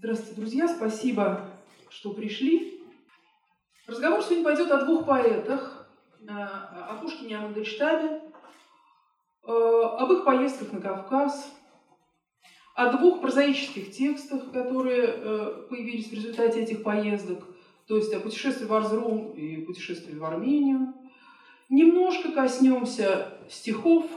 Здравствуйте, друзья, спасибо, что пришли. Разговор сегодня пойдет о двух поэтах, э, о Пушкине и о Мандельштаме, э, об их поездках на Кавказ, о двух прозаических текстах, которые э, появились в результате этих поездок, то есть о путешествии в Арзрум и путешествии в Армению. Немножко коснемся стихов,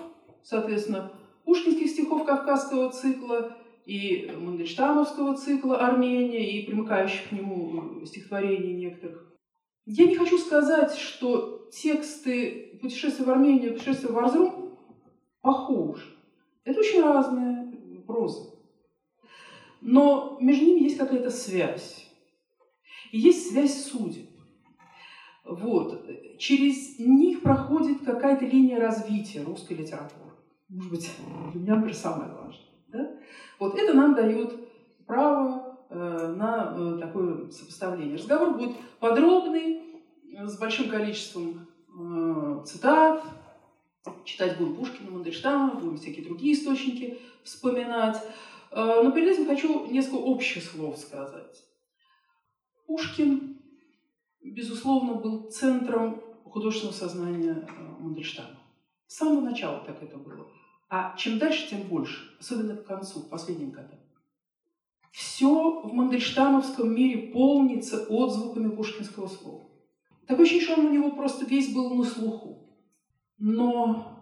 соответственно, пушкинских стихов Кавказского цикла и Мандельштамовского цикла «Армения» и примыкающих к нему стихотворений некоторых. Я не хочу сказать, что тексты «Путешествия в Армению» и «Путешествия в Арзрум» похожи. Это очень разная проза. Но между ними есть какая-то связь. И есть связь судеб. Вот. Через них проходит какая-то линия развития русской литературы. Может быть, для меня, например, самое важное. Вот это нам дает право э, на э, такое сопоставление. Разговор будет подробный, с большим количеством э, цитат. Читать будем Пушкина, Мандельштама, будем всякие другие источники вспоминать. Э, но перед этим хочу несколько общих слов сказать. Пушкин, безусловно, был центром художественного сознания э, Мандельштама. С самого начала так это было. А чем дальше, тем больше, особенно к концу, к последним годам. Все в мандельштамовском мире полнится отзвуками пушкинского слова. Такое ощущение, что он у него просто весь был на слуху. Но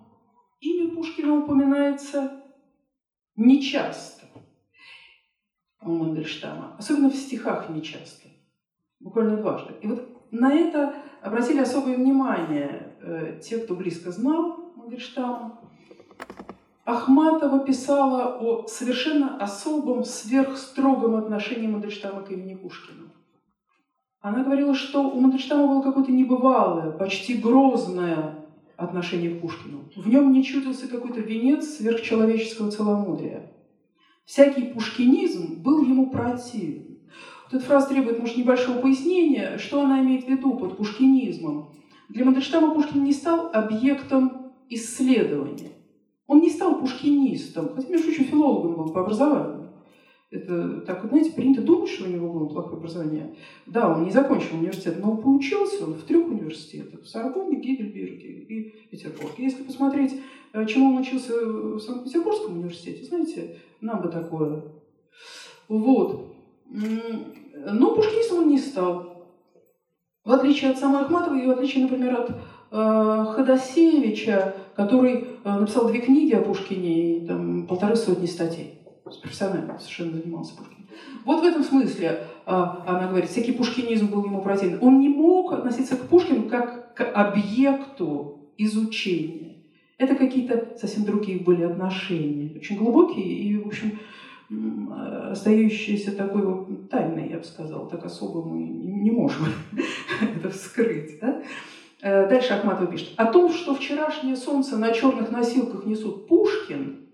имя Пушкина упоминается нечасто у Мандельштама, особенно в стихах нечасто, буквально дважды. И вот на это обратили особое внимание э, те, кто близко знал Мандельштама. Ахматова писала о совершенно особом, сверхстрогом отношении Мандельштама к имени Пушкина. Она говорила, что у Мандельштама было какое-то небывалое, почти грозное отношение к Пушкину. В нем не чудился какой-то венец сверхчеловеческого целомудрия. Всякий пушкинизм был ему противен. Вот эта фраза требует, может, небольшого пояснения, что она имеет в виду под пушкинизмом. Для Мандельштама Пушкин не стал объектом исследования. Он не стал пушкинистом, хотя, между прочим, филологом был по образованию. Это так, знаете, принято думать, что у него было плохое образование. Да, он не закончил университет, но поучился он в трех университетах. В Сорбонне, Гейдельберге и Петербурге. Если посмотреть, э, чему он учился в Санкт-Петербургском университете, знаете, нам бы такое. Вот. Но пушкинистом он не стал. В отличие от самой Ахматовой и в отличие, например, от э, Ходосевича, который э, написал две книги о Пушкине и там, полторы сотни статей. Профессионально совершенно занимался Пушкиным. Вот в этом смысле э, она говорит, всякий пушкинизм был ему противен. Он не мог относиться к Пушкину как к объекту изучения. Это какие-то совсем другие были отношения, очень глубокие и, в общем, остающиеся такой вот тайной, я бы сказала, так особо мы не можем это вскрыть. Да? Э, дальше Ахматова пишет. О том, что вчерашнее солнце на черных носилках несут Пушкин,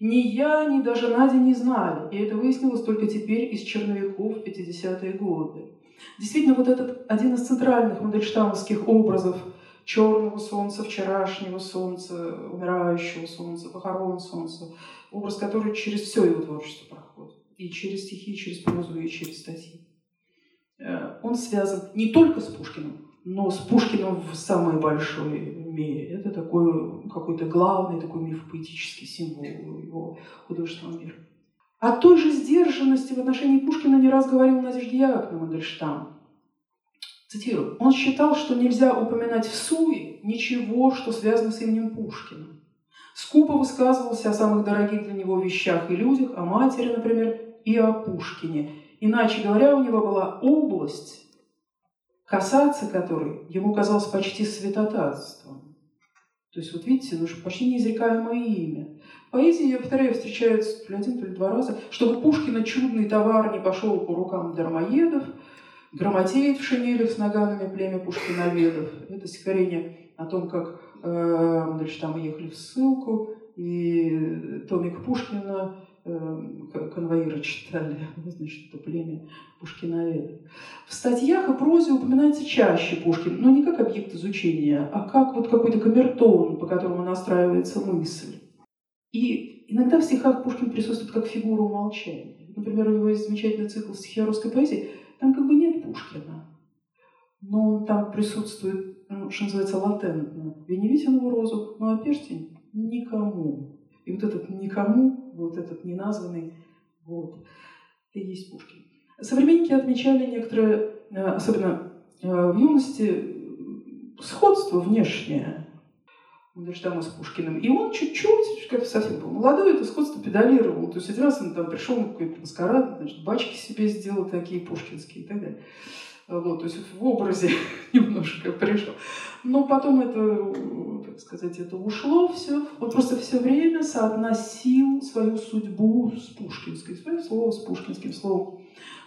ни я, ни даже Надя не знали. И это выяснилось только теперь из черновиков 50-е годы. Действительно, вот этот один из центральных модельштамовских образов черного солнца, вчерашнего солнца, умирающего солнца, похорон солнца, образ, который через все его творчество проходит. И через стихи, и через прозу, и через статьи. Э, он связан не только с Пушкиным, но с Пушкиным в самой большой мере. Это такой какой-то главный такой мифопоэтический символ его художественного мира. О той же сдержанности в отношении Пушкина не раз говорил Надежда Яковлевна Мандельштам. Цитирую. «Он считал, что нельзя упоминать в суе ничего, что связано с именем Пушкина. Скупо высказывался о самых дорогих для него вещах и людях, о матери, например, и о Пушкине. Иначе говоря, у него была область, касаться которой ему казалось почти святотатством. То есть, вот видите, ну, почти неизрекаемое имя. В поэзии, я повторяю, встречается то ли один, то ли два раза, чтобы Пушкина чудный товар не пошел по рукам дармоедов, грамотеет в шинелях с наганами племя пушкиноведов. Это стихотворение о том, как э, значит, там ехали в ссылку, и томик Пушкина конвоиры читали, значит, это племя Пушкиноведов. В статьях и прозе упоминается чаще Пушкин, но не как объект изучения, а как вот какой-то камертон, по которому настраивается мысль. И иногда в стихах Пушкин присутствует как фигура умолчания. например, у него есть замечательный цикл стихи русской поэзии, там как бы нет Пушкина. Но он там присутствует, ну, что называется, латентно. Веневитинову розу, ну а перстень никому. И вот этот никому, вот этот неназванный, вот, это и есть Пушкин. Современники отмечали некоторые, э, особенно э, в юности, сходство внешнее Мандельштама с Пушкиным. И он чуть-чуть, как совсем был молодой, это сходство педалировал. То есть один раз он там пришел на какой-то маскарад, значит, бачки себе сделал такие пушкинские и так далее. Вот, то есть в образе немножко пришел. Но потом это, так сказать, это ушло все. Он просто все время соотносил свою судьбу с пушкинской, свое слово с пушкинским словом.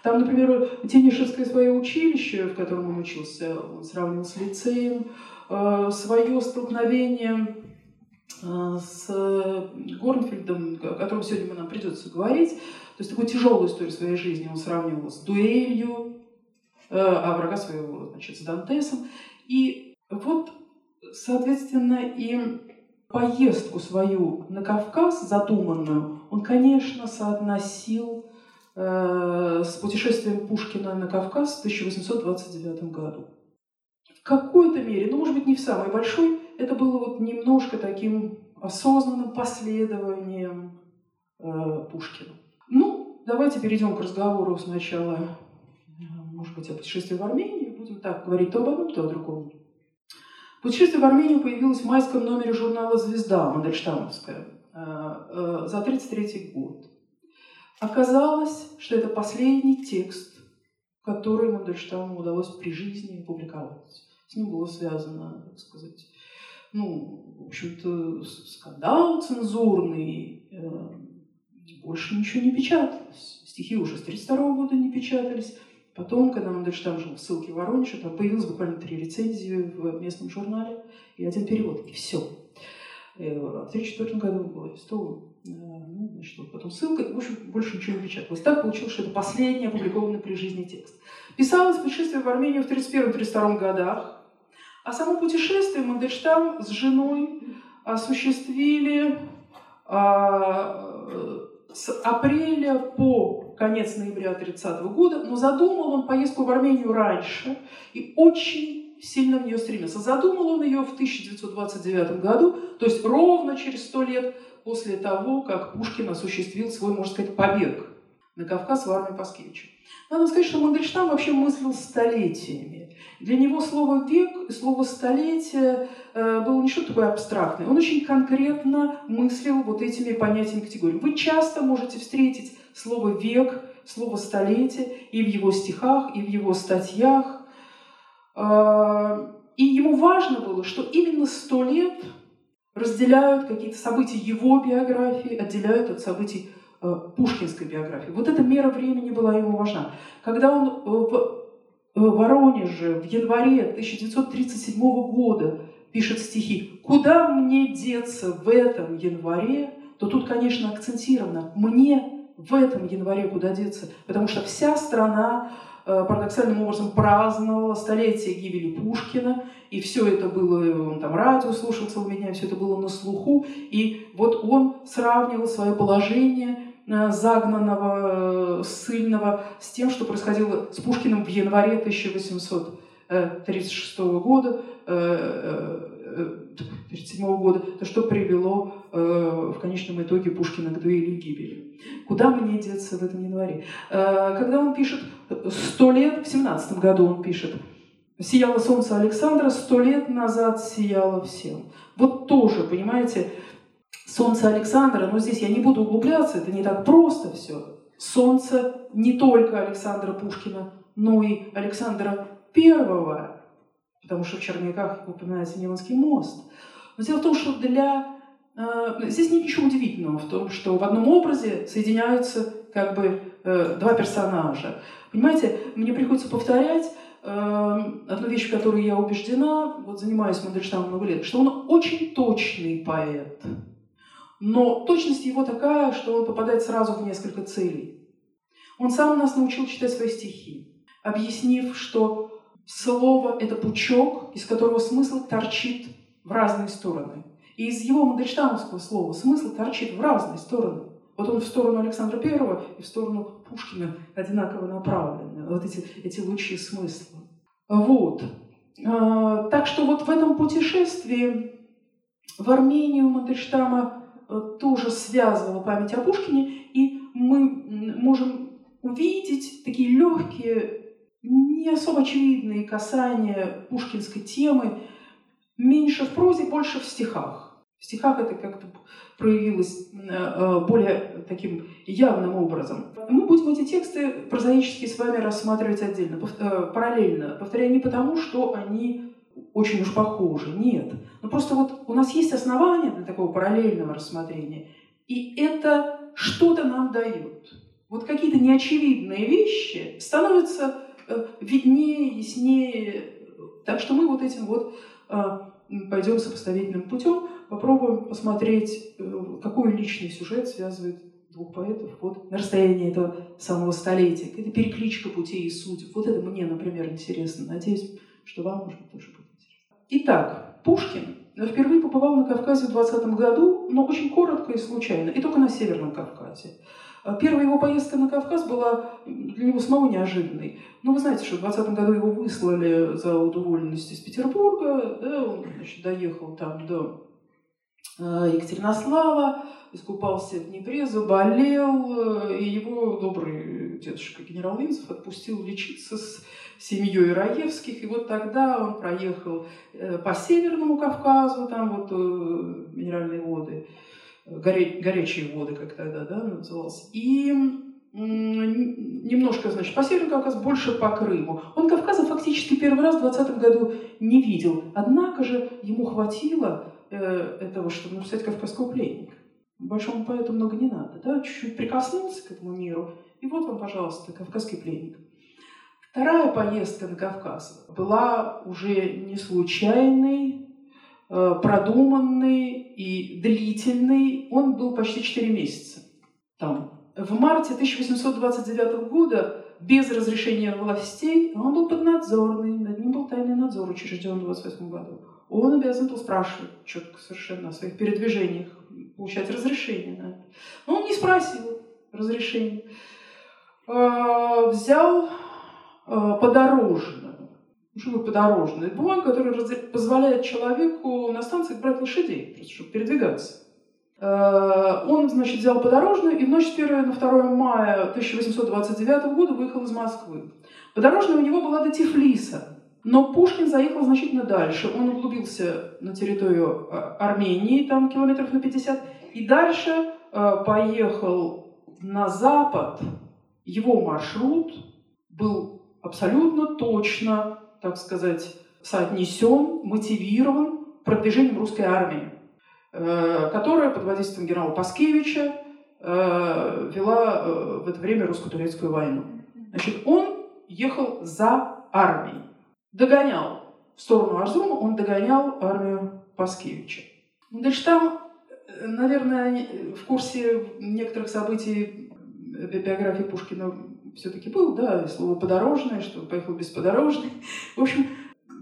Там, например, Тенишевское свое училище, в котором он учился, он сравнивал с лицеем, Э, свое столкновение э, с Горнфельдом, о котором сегодня нам придется говорить, то есть такую тяжелую историю своей жизни он сравнивал с дуэлью, э, а врага своего, значит, с Дантесом. И вот, соответственно, и поездку свою на Кавказ, задуманную, он, конечно, соотносил с путешествием Пушкина на Кавказ в 1829 году какой-то мере, ну, может быть, не в самой большой, это было вот немножко таким осознанным последованием э, Пушкина. Ну, давайте перейдем к разговору сначала, э, может быть, о путешествии в Армению. Будем так говорить то об одном, то о другом. Путешествие в Армению появилось в майском номере журнала «Звезда» Мандельштамовская э, э, за 1933 год. Оказалось, что это последний текст, который Мандельштаму удалось при жизни публиковать с ним было связано, так сказать, ну, в общем-то, скандал цензурный, э, больше ничего не печаталось. Стихи уже с 1932 года не печатались. Потом, когда Мандельштам жил в ссылке в Воронеже, там появилось буквально три рецензии в местном журнале и один перевод, и все. Э, в 1934 году он был арестован. Э, ну, значит, вот потом ссылка, в общем, больше ничего не печаталось. Так получилось, что это последний опубликованный при жизни текст. Писалось путешествие в Армению в 1931-1932 годах. А само путешествие Мандельштам с женой осуществили а, с апреля по конец ноября 30 года, но задумал он поездку в Армению раньше и очень сильно в нее стремился. Задумал он ее в 1929 году, то есть ровно через сто лет после того, как Пушкин осуществил свой, можно сказать, побег на Кавказ в армии Паскевича. Надо сказать, что Мандельштам вообще мыслил столетиями. Для него слово «век» и слово «столетие» э, было не что-то такое абстрактное. Он очень конкретно мыслил вот этими понятиями категории. Вы часто можете встретить слово «век», слово «столетие» и в его стихах, и в его статьях. Э, и ему важно было, что именно сто лет разделяют какие-то события его биографии, отделяют от событий Э, пушкинской биографии. Вот эта мера времени была ему важна. Когда он э, в э, Воронеже в январе 1937 года пишет стихи «Куда мне деться в этом январе?», то тут, конечно, акцентировано «мне в этом январе куда деться?», потому что вся страна парадоксальным образом праздновала столетие гибели Пушкина, и все это было, он там радио слушал целыми днями, все это было на слуху, и вот он сравнивал свое положение Э, загнанного, э, ссыльного, с тем, что происходило с Пушкиным в январе 1836 года, 1937 э, года, то что привело в конечном итоге Пушкина к дуэли и гибели. Куда мне деться в этом январе? Когда он пишет «сто лет», в 17 году он пишет, «Сияло солнце Александра, сто лет назад сияло всем». Вот тоже, понимаете, Солнце Александра, но здесь я не буду углубляться, это не так просто все. Солнце не только Александра Пушкина, но и Александра Первого, потому что в Черняках упоминается Неванский мост. Но дело в том, что для... Э, здесь нет ничего удивительного в том, что в одном образе соединяются как бы э, два персонажа. Понимаете, мне приходится повторять э, одну вещь, в которой я убеждена, вот занимаюсь Мандельштамом много лет, что он очень точный поэт. Но точность его такая, что он попадает сразу в несколько целей. Он сам нас научил читать свои стихи, объяснив, что слово – это пучок, из которого смысл торчит в разные стороны. И из его мандельштамовского слова смысл торчит в разные стороны. Вот он в сторону Александра Первого и в сторону Пушкина одинаково направлены. Вот эти, эти лучи смысла. Вот. А, так что вот в этом путешествии в Армению Мандельштама э, тоже связывала память о Пушкине, и мы можем увидеть такие легкие, не особо очевидные касания пушкинской темы, меньше в прозе, больше в стихах. В стихах это как-то проявилось э, э, более таким явным образом. Мы будем эти тексты прозаически с вами рассматривать отдельно, параллельно. Повторяю, не потому, что они очень уж похожи. Нет. Но ну, просто вот у нас есть основания для такого параллельного рассмотрения, и это что-то нам дает. Вот какие-то неочевидные вещи становятся э, виднее, яснее. Так что мы вот этим вот э, пойдем сопоставительным путем, попробуем посмотреть, э, какой личный сюжет связывает двух поэтов вот на расстоянии этого самого столетия. Это перекличка путей и судеб. Вот это мне, например, интересно. Надеюсь, что вам, может быть, тоже будет интересно. Итак, Пушкин впервые побывал на Кавказе в 20 году, но очень коротко и случайно, и только на Северном Кавказе. А первая его поездка на Кавказ была для него самого неожиданной. Ну, вы знаете, что в 20 году его выслали за удовольность из Петербурга, да, он значит, доехал там до э, Екатеринослава, искупался в Днепре, заболел, э, и его добрый дедушка генерал Инцев отпустил лечиться с семьей Раевских, и вот тогда он проехал э, по Северному Кавказу, там вот э, минеральные воды, горе, горячие воды, как тогда да, назывался, и немножко, значит, по Северному Кавказу, больше по Крыму. Он Кавказа фактически первый раз в 20 году не видел, однако же ему хватило этого, чтобы написать «Кавказского пленника». Большому поэту много не надо, да, чуть-чуть прикоснулся к этому миру, и вот вам, пожалуйста, «Кавказский пленник». Вторая поездка на Кавказ была уже не случайной, э, продуманной и длительной. Он был почти 4 месяца там. В марте 1829 года без разрешения властей, он был поднадзорный, над ним был тайный надзор учрежден в 28 году. Он обязан был спрашивать четко совершенно о своих передвижениях, получать разрешение на это. Но он не спросил разрешения. Э, взял э, подорожную. Ну, что такое подорожная? Бумага, которая позволяет человеку на станции брать лошадей, просто чтобы передвигаться. Э, он, значит, взял подорожную и в ночь с 1 на 2 мая 1829 года выехал из Москвы. Подорожная у него была до Тифлиса. Но Пушкин заехал значительно дальше. Он углубился на территорию Армении, там километров на 50, и дальше поехал на запад, его маршрут был абсолютно точно, так сказать, соотнесен, мотивирован продвижением русской армии, э, которая под воздействием генерала Паскевича э, вела э, в это время русско-турецкую войну. Значит, он ехал за армией, догонял в сторону Арзума, он догонял армию Паскевича. Мандельштам, наверное, в курсе некоторых событий биографии Пушкина все-таки был, да, слово «подорожное», что поехал без подорожной. В общем,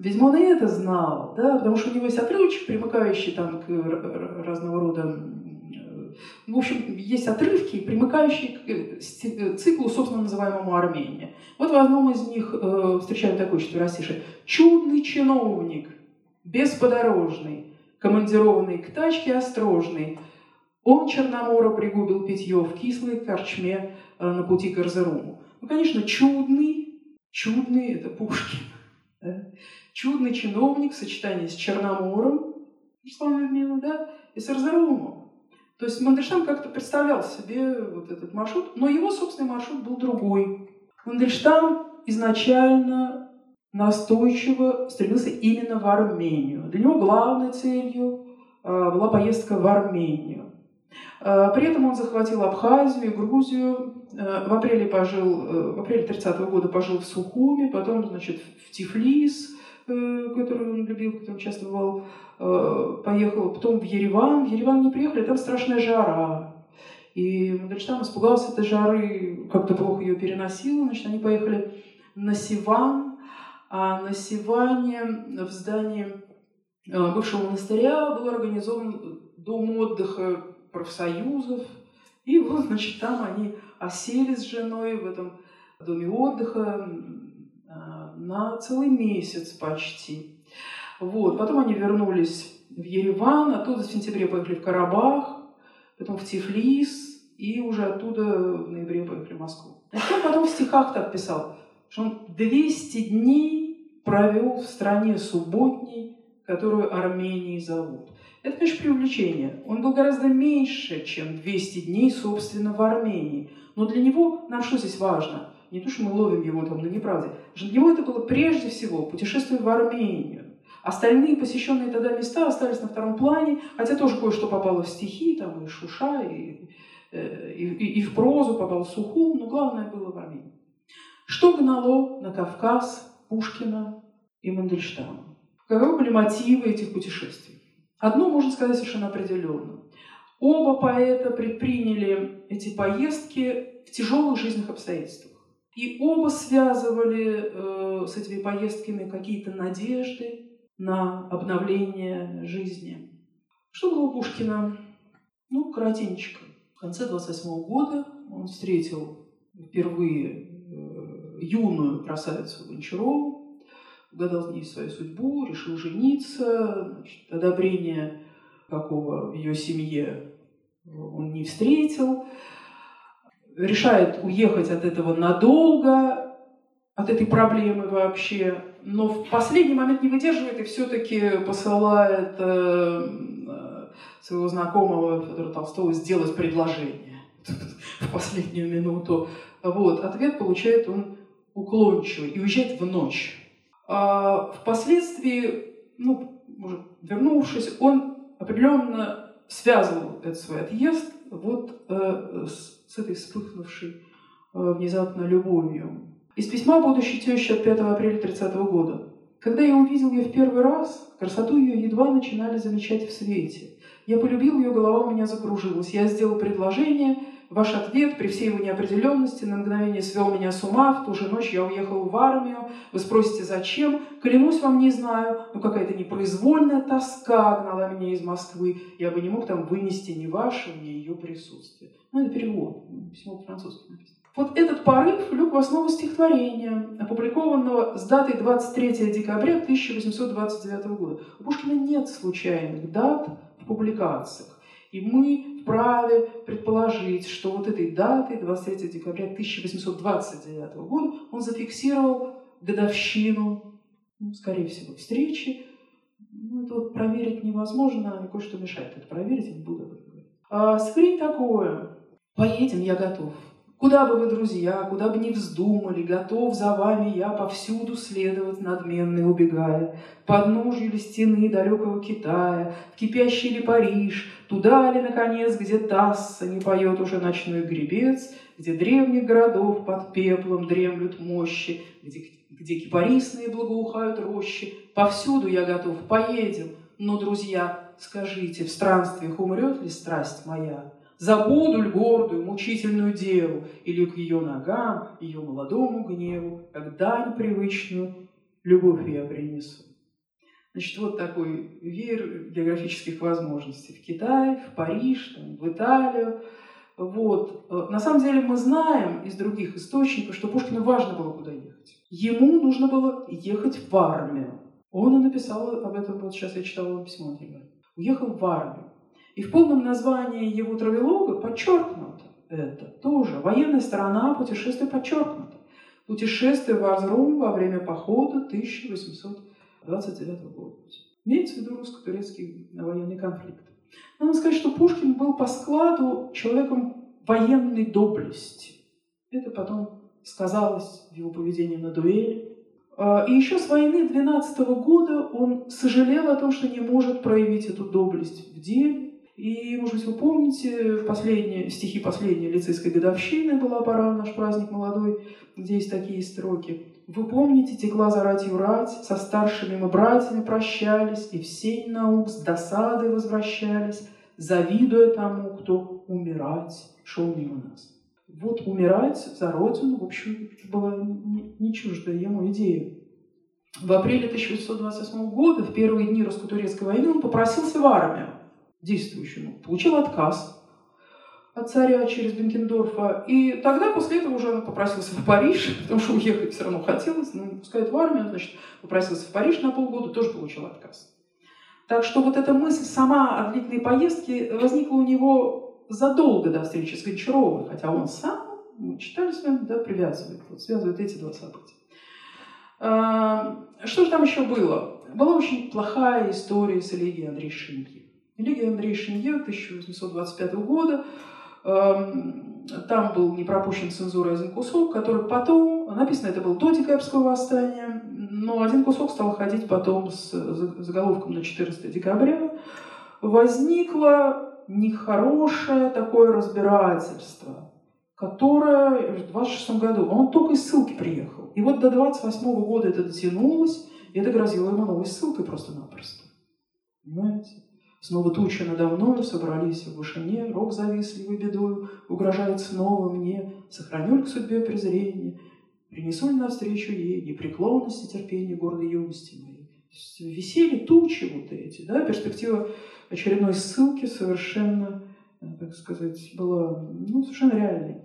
видимо, он и это знал, да, потому что у него есть отрывочек, примыкающий там к разного рода э, в общем, есть отрывки, примыкающие к э, циклу, собственно называемому Армения. Вот в одном из них э, встречаем такой четверостишее. «Чудный чиновник, бесподорожный, командированный к тачке острожный, он Черномора пригубил питье в кислой корчме э, на пути к Эрзеруму. Ну, конечно, чудный, чудный – это Пушкин. Да? Чудный чиновник в сочетании с Черномором, Руслан Людмила, да, и с Эрзерумом. То есть Мандельштам как-то представлял себе вот этот маршрут, но его собственный маршрут был другой. Мандельштам изначально настойчиво стремился именно в Армению. Для него главной целью э, была поездка в Армению. Э, при этом он захватил Абхазию и Грузию. Э, в апреле пожил, в апреле 30 -го года пожил в Сухуме, потом, значит, в Тифлис, который он любил, который часто бывал, поехал, потом в Ереван. В Ереван не приехали, там страшная жара. И Мандельштам испугался этой жары, как-то плохо ее переносил, значит, они поехали на Сиван, а на Сиване в здании бывшего монастыря был организован дом отдыха профсоюзов, И вот, значит, там они осели с женой в этом доме отдыха на целый месяц почти. Вот. Потом они вернулись в Ереван, оттуда в сентябре поехали в Карабах, потом в Тифлис, и уже оттуда в ноябре поехали в Москву. Значит, он потом в стихах так писал, что он 200 дней провел в стране субботней, которую Арменией зовут. Это, конечно, преувеличение. Он был гораздо меньше, чем 200 дней, собственно, в Армении. Но для него, нам что здесь важно? Не то, что мы ловим его там на неправде. Него это было прежде всего путешествие в Армению. Остальные посещенные тогда места остались на втором плане, хотя тоже кое-что попало в стихи, там и Шуша, и, э, и, и, и в прозу попал Сухум, но главное было в Армении. Что гнало на Кавказ Пушкина и Мандельштама? Каковы были мотивы этих путешествий? Одно можно сказать совершенно определенно. Оба поэта предприняли эти поездки в тяжелых жизненных обстоятельствах. И оба связывали э, с этими поездками какие-то надежды на обновление жизни. Что было у Пушкина? Ну, коротенько. В конце 28 года он встретил впервые э, юную красавицу Гончарову, угадал в ней свою судьбу, решил жениться, значит, одобрения какого в ее семье он не встретил, решает уехать от этого надолго, от этой проблемы вообще, но в последний момент не выдерживает и все-таки посылает э, своего знакомого Федора Толстого сделать предложение в последнюю минуту. Вот. Ответ получает он уклончивый и уезжает в ночь. А впоследствии, ну, вернувшись, он определенно связывал этот свой отъезд вот э, с, с этой вспыхнувшей э, внезапно любовью. Из письма будущей тещи от 5 апреля 30 года. Когда я увидел ее в первый раз, красоту ее едва начинали замечать в свете. Я полюбил ее, голова у меня закружилась. Я сделал предложение, Ваш ответ при всей его неопределенности на мгновение свел меня с ума. В ту же ночь я уехал в армию. Вы спросите, зачем? Клянусь вам, не знаю. Но какая-то непроизвольная тоска гнала меня из Москвы. Я бы не мог там вынести ни вашего, ни ее присутствие. Ну, это перевод. Письмо по-французски написано. Вот этот порыв лег в основу стихотворения, опубликованного с датой 23 декабря 1829 года. У Пушкина нет случайных дат в публикациях. И мы вправе предположить, что вот этой датой, 23 декабря 1829 года, он зафиксировал годовщину, ну, скорее всего, встречи. Ну, это вот проверить невозможно, и кое-что мешает это проверить, я не буду об говорить. А, скрыть такое. Поедем, я готов. Куда бы вы, друзья, куда бы ни вздумали, готов за вами я повсюду следовать, надменный убегая. Под ножью ли стены далекого Китая, в кипящий ли Париж, туда ли, наконец, где Тасса не поет уже ночной гребец, где древних городов под пеплом дремлют мощи, где, где кипарисные благоухают рощи. Повсюду я готов, поедем, но, друзья, скажите, в странствиях умрет ли страсть моя? Забуду ль гордую, мучительную деву, или к ее ногам, ее молодому гневу, как дань привычную, любовь я принесу. Значит, вот такой веер географических возможностей. В Китай, в Париж, там, в Италию. Вот. На самом деле мы знаем из других источников, что Пушкину важно было куда ехать. Ему нужно было ехать в армию. Он и написал об этом, вот сейчас я читала письмо, например. Уехал в армию. И в полном названии его травелога подчеркнуто это тоже. Военная сторона путешествия подчеркнута. Путешествие в Арзрум во время похода 1829 года. Имеется в виду русско-турецкий военный конфликт. Надо сказать, что Пушкин был по складу человеком военной доблести. Это потом сказалось в его поведении на дуэли. А, и еще с войны 12 года он сожалел о том, что не может проявить эту доблесть в деле. И, может быть, вы помните, в последние, стихи последней лицейской годовщины была пора, наш праздник молодой, где есть такие строки. Вы помните, текла за ратью рать, со старшими мы братьями прощались, и в сень наук с досадой возвращались, завидуя тому, кто умирать шел мимо нас. Вот умирать за Родину, в общем, была не чуждая ему идея. В апреле 1828 года, в первые дни русско-турецкой войны, он попросился в армию действующему, получил отказ. от царя через Бенкендорфа. И тогда, после этого, уже он попросился в Париж, потому что уехать все равно хотелось, но не пускают в армию, значит, попросился в Париж на полгода, тоже получил отказ. Так что вот эта мысль сама о длительной поездке возникла у него задолго до встречи с Гончаровой, хотя он сам, мы читали с вами, да, привязывает, вот, связывает эти два события. А, что же там еще было? Была очень плохая история с Элегией Андрея Шиньи. Элегия Андрея Шиньи 1825 года Эм, там был не пропущен цензурой один кусок, который потом, написано это было до декабрьского восстания, но один кусок стал ходить потом с заголовком на 14 декабря. Возникло нехорошее такое разбирательство, которое в 26 году, он только из ссылки приехал. И вот до 28 года это дотянулось, и это грозило ему новой ссылкой просто-напросто. Понимаете? Снова тучи надо мною собрались в вышине, рог завистливый бедою, угрожает снова мне, сохраню к судьбе презрение, принесу ли навстречу ей непреклонность и терпение гордой юности моей. Висели тучи вот эти, да, перспектива очередной ссылки совершенно, так э, сказать, была ну, совершенно реальной.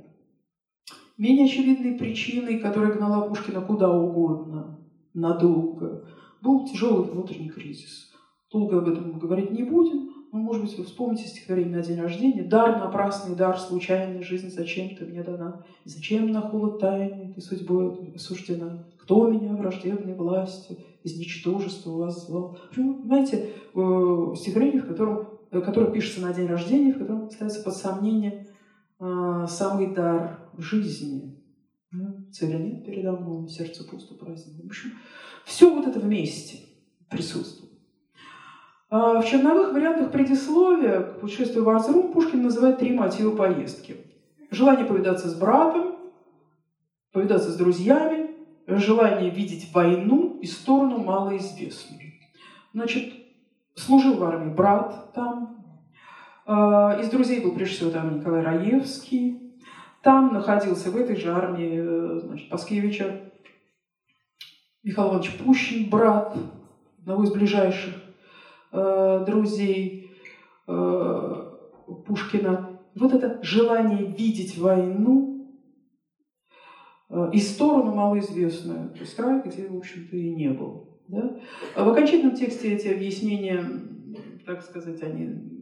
Менее очевидной причиной, которая гнала Пушкина куда угодно, надолго, был тяжелый внутренний кризис – Долго об этом говорить не будем, но, может быть, вы вспомните стихотворение на день рождения. «Дар напрасный, дар случайный, жизнь зачем ты мне дана? Зачем на холод тайны ты судьбой осуждена? Кто меня враждебной властью из ничтожества вас звал?» Понимаете, э, стихотворение, в котором, э, которое пишется на день рождения, в котором ставится под сомнение э, самый дар жизни. Цели нет передо мной, сердце пусто праздник. В общем, все вот это вместе присутствует. А, в черновых вариантах предисловия к путешествию в Арзрум Пушкин называет три мотива поездки. Желание повидаться с братом, повидаться с друзьями, желание видеть войну и сторону малоизвестную. Значит, служил в армии брат там. А, из друзей был прежде всего там Николай Раевский. Там находился в этой же армии э, значит, Паскевича Михаил Иванович Пущин, брат одного из ближайших э, друзей э, Пушкина, вот это желание видеть войну э, и сторону малоизвестную, то есть край, где, в общем-то, и не был. Да? А в окончательном тексте эти объяснения, так сказать, они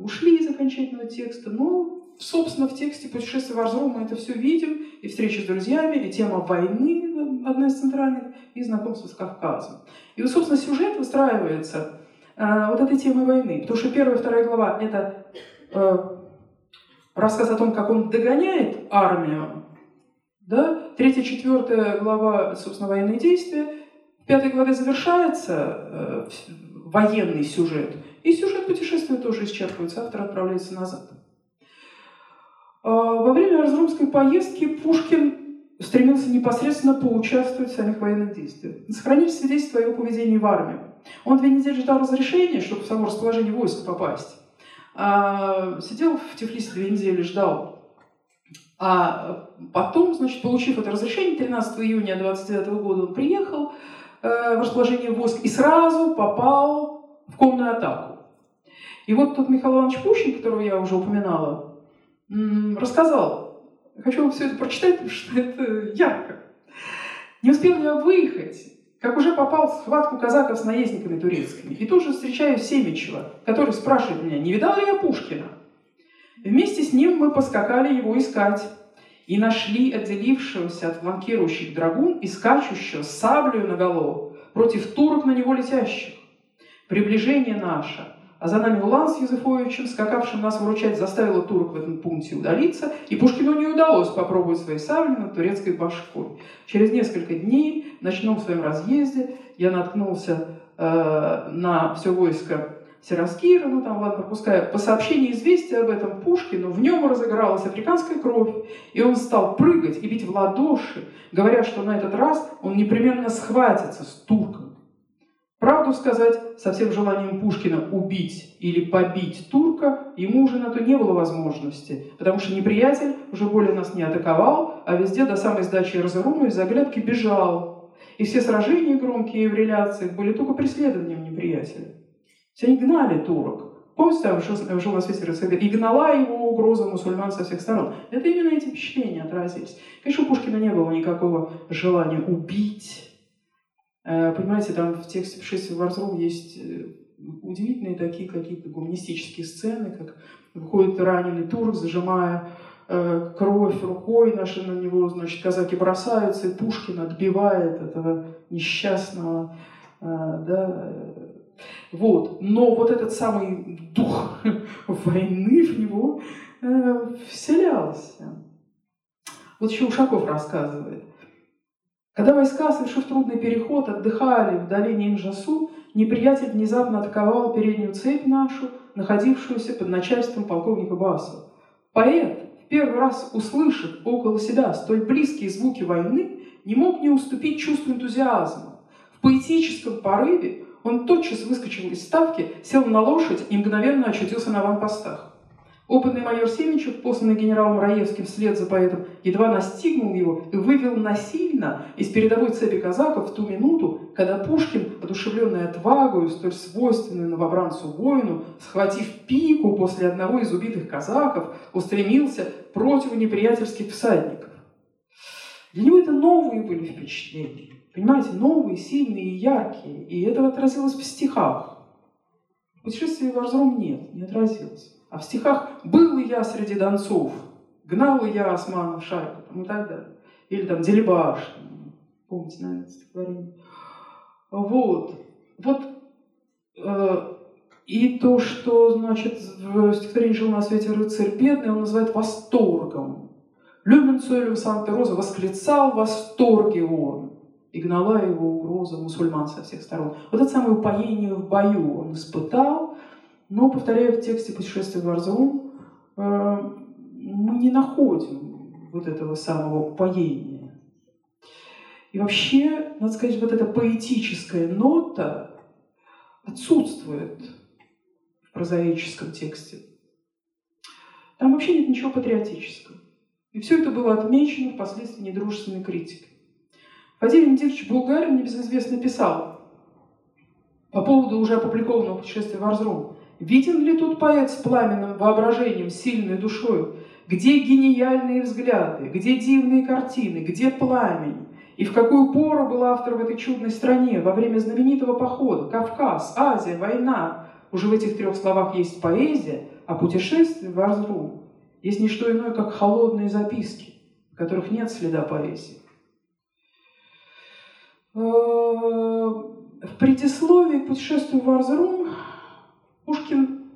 ушли из окончательного текста, но, собственно, в тексте «Путешествие в Арзрум» мы это все видим, и встречи с друзьями, и тема войны, одна из центральных, и знакомство с Кавказом. И собственно, сюжет выстраивается вот этой темы войны. Потому что первая и вторая глава – это э, рассказ о том, как он догоняет армию. Да? Третья, четвертая глава, собственно, военные действия. В пятой главе завершается э, военный сюжет. И сюжет путешествия тоже исчерпывается, автор отправляется назад. Э, во время Разрумской поездки Пушкин стремился непосредственно поучаствовать в самих военных действиях. Сохранились свидетельства о его поведении в армии. Он две недели ждал разрешения, чтобы в само расположение войск попасть. А, сидел в Тифлисе две недели, ждал. А потом, значит, получив это разрешение, 13 июня 29 года он приехал э, в расположение войск и сразу попал в конную атаку. И вот тут Михаил Иванович Пущин, которого я уже упоминала, рассказал. Хочу вам все это прочитать, потому что это ярко. Не успел я выехать, как уже попал в схватку казаков с наездниками турецкими. И тут же встречаю Семичева, который спрашивает меня, не видал ли я Пушкина? Вместе с ним мы поскакали его искать и нашли отделившегося от фланкирующих драгун и скачущего с саблею наголо против турок на него летящих. Приближение наше а за нами Улан с Юзефовичем, скакавшим нас выручать, заставила турок в этом пункте удалиться, и Пушкину не удалось попробовать свои сабли над турецкой башкой. Через несколько дней в ночном своем разъезде я наткнулся э, на все войско Сираскира, ну там, ладно, пропуская, по сообщению известия об этом Пушкину, в нем разыгралась африканская кровь, и он стал прыгать и бить в ладоши, говоря, что на этот раз он непременно схватится с турком. Правду сказать, со всем желанием Пушкина убить или побить турка, ему уже на то не было возможности, потому что неприятель уже более нас не атаковал, а везде до самой сдачи Разорума из оглядки бежал. И все сражения громкие в реляциях были только преследованием неприятеля. Все они гнали турок, Помните, там жил, жил на свете рыцарь, и гнала его угроза мусульман со всех сторон. Это именно эти впечатления отразились. Конечно, у Пушкина не было никакого желания убить. Э, понимаете, там в тексте «Путешествия в Варзрум» есть э, удивительные такие какие-то гуманистические сцены, как выходит раненый турк, зажимая э, кровь рукой, наши на него, значит, казаки бросаются, и Пушкин отбивает этого несчастного, да, вот. Но вот этот самый дух войны в него вселялся. Вот еще Ушаков рассказывает. Когда войска, совершив трудный переход, отдыхали в долине Инжасу, неприятель внезапно атаковал переднюю цепь нашу, находившуюся под начальством полковника Басова. Поэт, в первый раз услышав около себя столь близкие звуки войны, не мог не уступить чувству энтузиазма. В поэтическом порыве он тотчас выскочил из ставки, сел на лошадь и мгновенно очутился на аванпостах. Опытный майор Семенчев, посланный генералом Раевским вслед за поэтом, едва настигнул его и вывел насильно из передовой цепи казаков в ту минуту, когда Пушкин, одушевленный отвагою, столь свойственной новобранцу воину, схватив пику после одного из убитых казаков, устремился против неприятельских всадников. Для него это новые были впечатления. Понимаете, новые, сильные, яркие. И это отразилось в стихах. В путешествии в Арзрум нет, не отразилось. А в стихах «Был я среди донцов», «Гнал я османов шайку» и так далее. Или там «Делебаш», помните, наверное, стихотворение. Вот. Вот э, и то, что, значит, в стихотворении «Жил на свете рыцарь бедный», он называет восторгом. Люмен Цойлев Санта-Роза восклицал в восторге он и гнала его угроза мусульман со всех сторон. Вот это самое упоение в бою он испытал, но, повторяю, в тексте «Путешествия в Арзаум» э, мы не находим вот этого самого упоения. И вообще, надо сказать, вот эта поэтическая нота отсутствует в прозаическом тексте. Там вообще нет ничего патриотического. И все это было отмечено впоследствии недружественной критикой. Владимир Никитич Булгарин небезызвестно писал по поводу уже опубликованного путешествия в Арзрум. Виден ли тут поэт с пламенным воображением, сильной душой? Где гениальные взгляды? Где дивные картины? Где пламень? И в какую пору был автор в этой чудной стране? Во время знаменитого похода? Кавказ, Азия, война. Уже в этих трех словах есть поэзия, а путешествие в Арзрум есть не что иное, как холодные записки, в которых нет следа поэзии. Э, в предисловии к путешествию в Арзрум Пушкин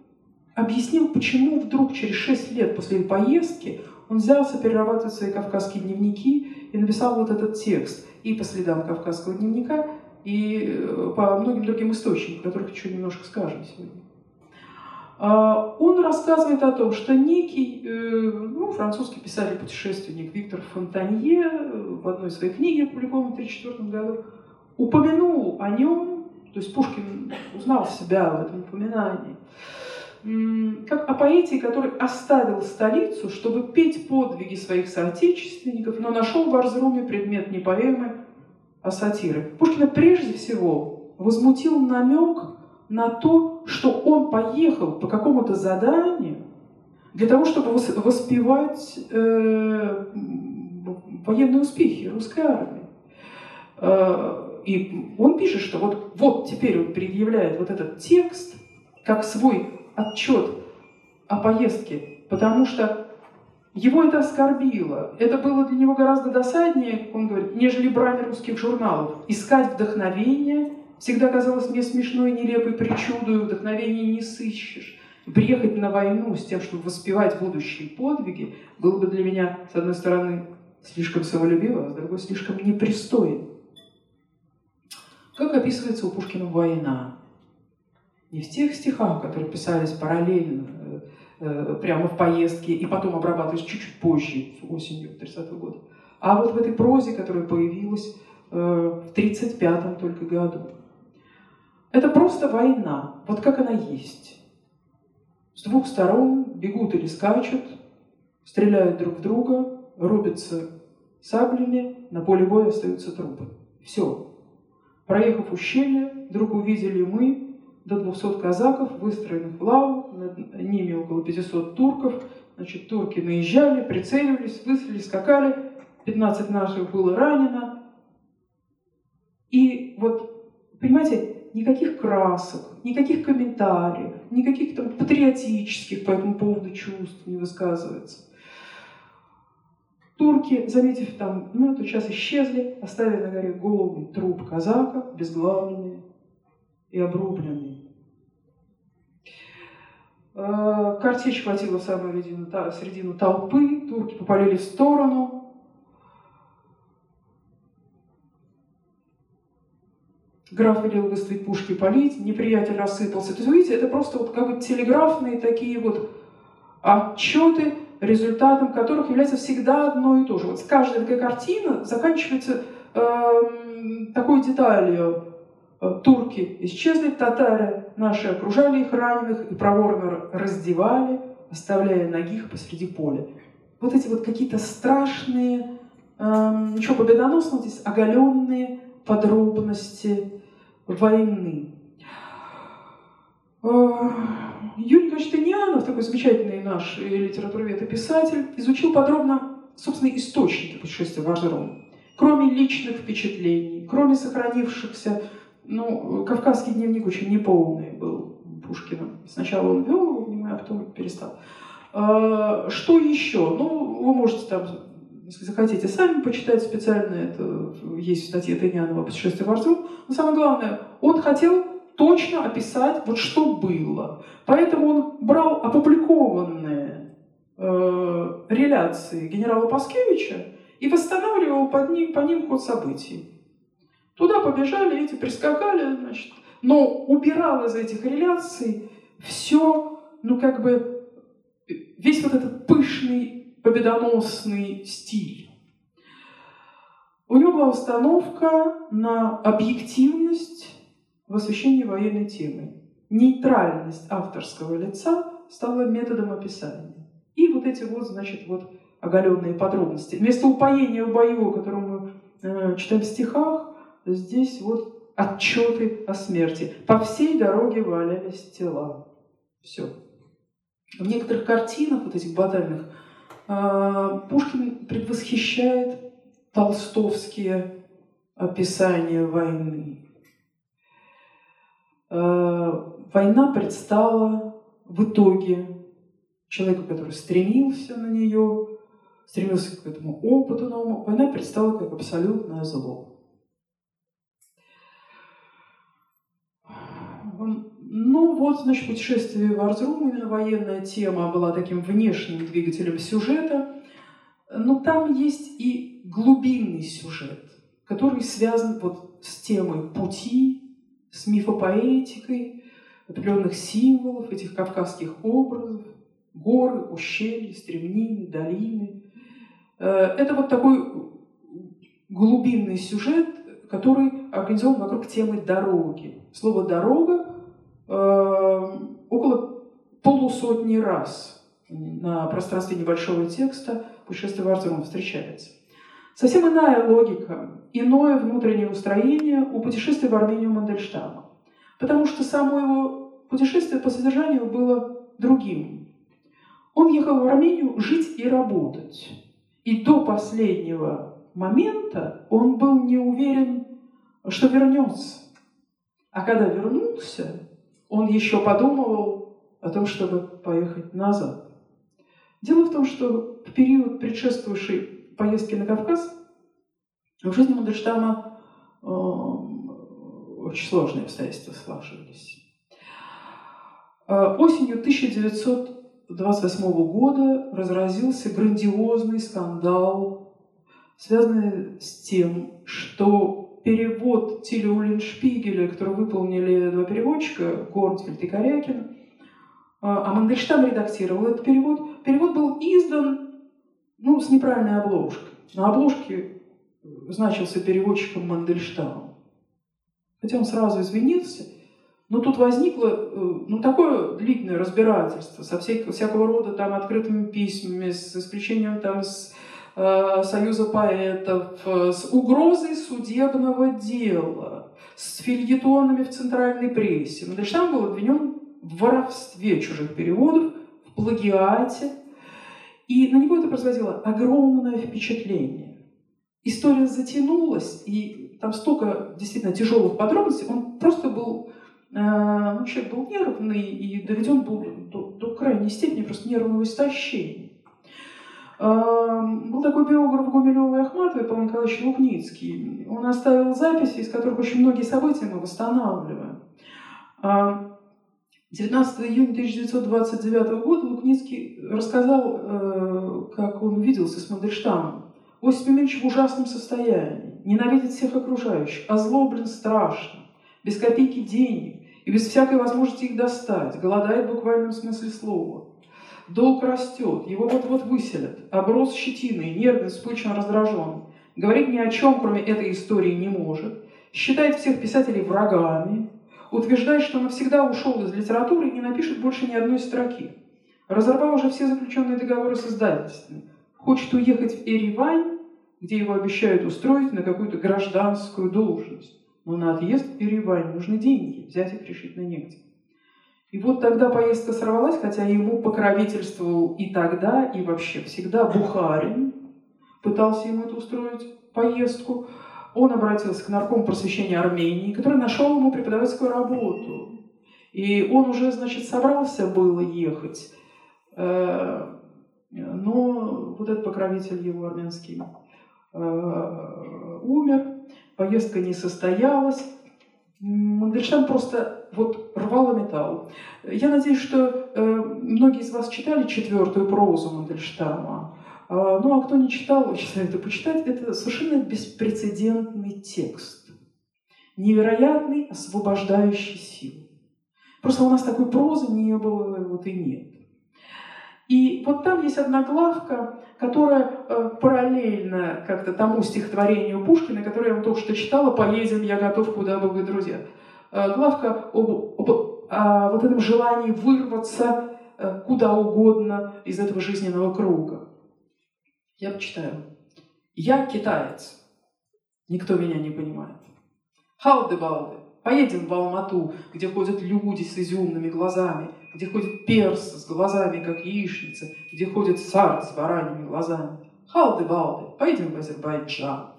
объяснил, почему вдруг через шесть лет после поездки он взялся перерабатывать свои кавказские дневники и написал вот этот текст и по следам кавказского дневника, и э, по многим другим источникам, о которых еще немножко скажем сегодня. А, он рассказывает о том, что некий э, ну, французский писатель-путешественник Виктор Фонтанье в одной из своих книг, опубликованной в 1934 году, упомянул о нем, то есть Пушкин узнал себя в этом упоминании, как о поэте, который оставил столицу, чтобы петь подвиги своих соотечественников, но нашел в Арзруме предмет не поэмы, а сатиры. Пушкина прежде всего возмутил намек на то, что он поехал по какому-то заданию для того, чтобы воспевать э, военные успехи русской армии. И он пишет, что вот, вот теперь он предъявляет вот этот текст как свой отчет о поездке, потому что его это оскорбило. Это было для него гораздо досаднее, он говорит, нежели брать русских журналов. Искать вдохновение Всегда казалось мне смешной, нелепой причудой, вдохновения не сыщешь. Приехать на войну с тем, чтобы воспевать будущие подвиги, было бы для меня, с одной стороны, слишком самолюбиво, а с другой слишком непристойно. Как описывается у Пушкина война? Не в тех стихах, которые писались параллельно, э, э, прямо в поездке, и потом обрабатывались чуть-чуть позже, осенью 30 года, а вот в этой прозе, которая появилась э, в 1935 только году. Это просто война, вот как она есть. С двух сторон бегут или скачут, стреляют друг в друга, рубятся саблями, на поле боя остаются трупы. Все. Проехав ущелье, вдруг увидели мы до 200 казаков, выстроенных в лаву, над ними около 500 турков. Значит, турки наезжали, прицеливались, выстрелили, скакали, 15 наших было ранено. И вот, понимаете, никаких красок, никаких комментариев, никаких там патриотических по этому поводу чувств не высказывается. Турки, заметив там ну, эту час исчезли, оставили на горе голый труп казака, безглавленный и обрубленный. Э, картечь хватила в самую середину, середину толпы, турки попалили в сторону. Граф велел выставить пушки полить, неприятель рассыпался. То есть, видите, это просто вот как бы телеграфные такие вот отчеты, результатом которых является всегда одно и то же. Вот каждая такая картина заканчивается э, такой деталью. Э, турки исчезли, татары наши окружали их раненых и проворно раздевали, оставляя ногих посреди поля. Вот эти вот какие-то страшные, э, ничего победоносного здесь, оголенные подробности войны. Э, Юрий Николаевич Тынянов, такой замечательный наш литературовед и писатель, изучил подробно, собственно, источники путешествия в Ажерон. Кроме личных впечатлений, кроме сохранившихся, ну, «Кавказский дневник» очень неполный был Пушкина. Сначала он вел его, а потом перестал. А, что еще? Ну, вы можете там, если захотите, сами почитать специально, это есть в статье Тынянова «Путешествие в Ажерон». Но самое главное, он хотел точно описать, вот что было. Поэтому он брал опубликованные э, реляции генерала Паскевича и восстанавливал под ним, по ним ход событий. Туда побежали, эти прискакали, значит, но убирал из этих реляций все, ну как бы, весь вот этот пышный, победоносный стиль. У него была установка на объективность, в освещении военной темы. Нейтральность авторского лица стала методом описания. И вот эти вот, значит, вот оголенные подробности. Вместо упоения в бою, которое мы э, читаем в стихах, здесь вот отчеты о смерти. По всей дороге валялись тела. Все. В некоторых картинах, вот этих батальных, э, Пушкин предвосхищает толстовские описания войны. Э, война предстала в итоге человеку, который стремился на нее, стремился к этому опыту новому, война предстала как абсолютное зло. Ну вот, значит, путешествие в Арзрум, именно военная тема была таким внешним двигателем сюжета, но там есть и глубинный сюжет, который связан вот с темой пути, с мифопоэтикой определенных символов, этих кавказских образов, горы, ущелья, стремнины, долины. Э, это вот такой глубинный сюжет, который организован вокруг темы дороги. Слово «дорога» э, около полусотни раз на пространстве небольшого текста «Путешествие Арзумом» встречается. Совсем иная логика, иное внутреннее устроение у путешествия в Армению Мандельштама. Потому что само его путешествие по содержанию было другим. Он ехал в Армению жить и работать. И до последнего момента он был не уверен, что вернется. А когда вернулся, он еще подумывал о том, чтобы поехать назад. Дело в том, что в период предшествующий поездки на Кавказ, в жизни Мандельштама э, очень сложные обстоятельства сложились. Э, осенью 1928 года разразился грандиозный скандал, связанный с тем, что перевод Тиля Уллиншпигеля, который выполнили два переводчика, Горнфельд и Корякин, э, а Мандельштам редактировал этот перевод. Перевод был издан ну, с неправильной обложкой. На обложке значился переводчиком Мандельштамом. Хотя он сразу извинился, но тут возникло э, ну, такое длительное разбирательство со всей, всякого рода там открытыми письмами, с исключением там с э, Союза поэтов, э, с угрозой судебного дела. с фильетонами в центральной прессе. Мандельштам был обвинен в воровстве чужих переводов, в плагиате, и на него это производило огромное впечатление. История затянулась, и там столько действительно тяжелых подробностей, он просто был Э, ну, человек был нервный и доведен был до, до крайней степени просто нервного истощения. Э, был такой биограф Гумилева и Ахматовой, Павел Николаевич Лукницкий. Он оставил записи, из которых очень многие события мы восстанавливаем. 19 июня 1929 года Лукницкий рассказал, э, как он виделся с Мандельштамом. Осип Емельевич в ужасном состоянии, ненавидит всех окружающих, озлоблен страшно, без копейки денег, и без всякой возможности их достать, голодает в буквальном смысле слова. Долг растет, его вот-вот выселят, оброс щетиной, нервный, вспыльчиво раздражен. Говорить ни о чем, кроме этой истории, не может. Считает всех писателей врагами. Утверждает, что навсегда ушел из литературы и не напишет больше ни одной строки. Разорвал уже все заключенные договоры с издательствами. Хочет уехать в Эревань, где его обещают устроить на какую-то гражданскую должность. Но на отъезд в Еревань нужны деньги, взять их решительно негде. И вот тогда поездка сорвалась, хотя ему покровительствовал и тогда, и вообще всегда Бухарин. Пытался ему это устроить, поездку. Он обратился к наркому просвещения Армении, который нашел ему преподавательскую работу. И он уже, значит, собрался было ехать, э, но вот этот покровитель его армянский э, умер, поездка не состоялась. Мандельштам просто вот рвал и металл. Я надеюсь, что э, многие из вас читали четвертую прозу Мандельштама. А, ну а кто не читал, очень советую почитать. Это совершенно беспрецедентный текст. Невероятный, освобождающий силу. Просто у нас такой прозы не было, вот и нет. И вот там есть одна главка, которая э, параллельно как-то тому стихотворению Пушкина, которое я вам только что читала, «Поедем, я готов, куда бы вы, друзья». Э, главка об, об о вот этом желании вырваться э, куда угодно из этого жизненного круга. Я почитаю. «Я китаец. Никто меня не понимает. Халды-балды. Поедем в Алмату, где ходят люди с изюмными глазами, где ходит перс с глазами, как яичница, где ходит царь с бараньими глазами. Халды-балды, поедем в Азербайджан.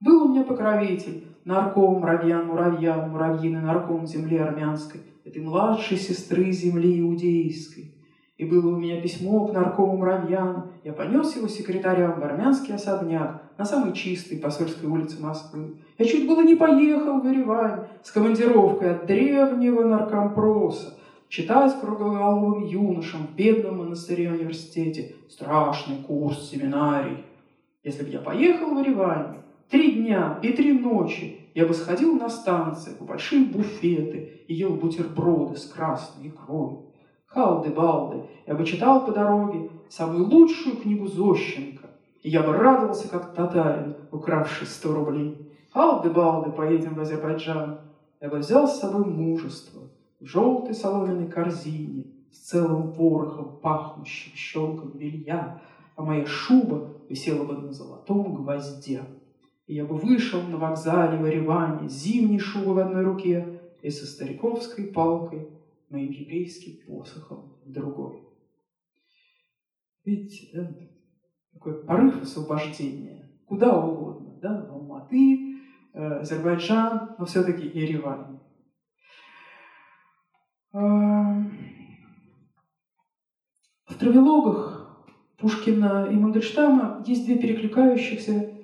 Был у меня покровитель, нарком Муравьян Муравьян, муравьиный нарком земли армянской, этой младшей сестры земли иудейской. И было у меня письмо к наркому Муравьян. Я понес его секретарям в армянский особняк на самой чистой посольской улице Москвы. Я чуть было не поехал в Еревань с командировкой от древнего наркомпроса, читать круглоголовым юношам в бедном монастыре университете страшный курс семинарий. Если бы я поехал в Еревань, три дня и три ночи я бы сходил на станции, в большие буфеты и ел бутерброды с красной икрой. Халды-балды, я бы читал по дороге самую лучшую книгу Зощенко, и я бы радовался, как татарин, укравший сто рублей. Халды-балды, поедем в Азербайджан. Я бы взял с собой мужество, в желтой соломенной корзине с целым ворохом пахнущим щелком белья, а моя шуба висела бы на золотом гвозде. И я бы вышел на вокзале в Ереване с зимней шубой в одной руке и со стариковской палкой, моим еврейским посохом другой. Видите, да? Такой порыв освобождения. Куда угодно, да? Алматы, э, Азербайджан, но все-таки Еревань. В травелогах Пушкина и Мандельштама есть две перекликающихся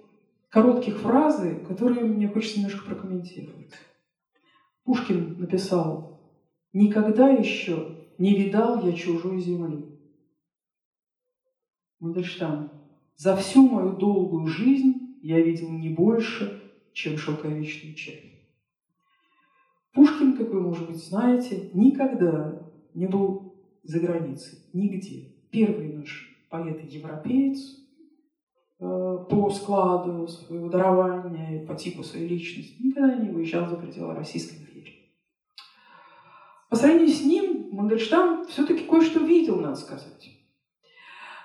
коротких фразы, которые мне хочется немножко прокомментировать. Пушкин написал «Никогда еще не видал я чужой земли». Мандельштам «За всю мою долгую жизнь я видел не больше, чем шелковичный чай». Пушкин, как вы, может быть, знаете, никогда не был за границей, нигде. Первый наш поэт-европеец э, по складу своего дарования, по типу своей личности, никогда не выезжал за пределы Российской. По сравнению с ним Мандельштам все-таки кое-что видел, надо сказать.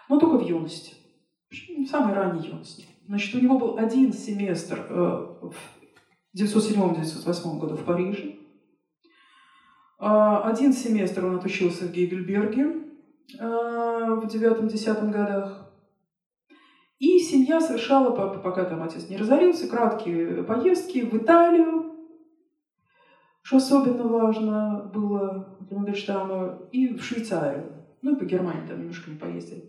Но только в юности. В самой ранней юности. Значит, у него был один семестр э, в 1907-1908 году в Париже. А, один семестр он отучился в Гейдельберге а, в девятом-десятом годах. И семья совершала, пока там отец не разорился, краткие поездки в Италию, что особенно важно было для Мандельштама, и в Швейцарию. Ну и по Германии там немножко не поездили.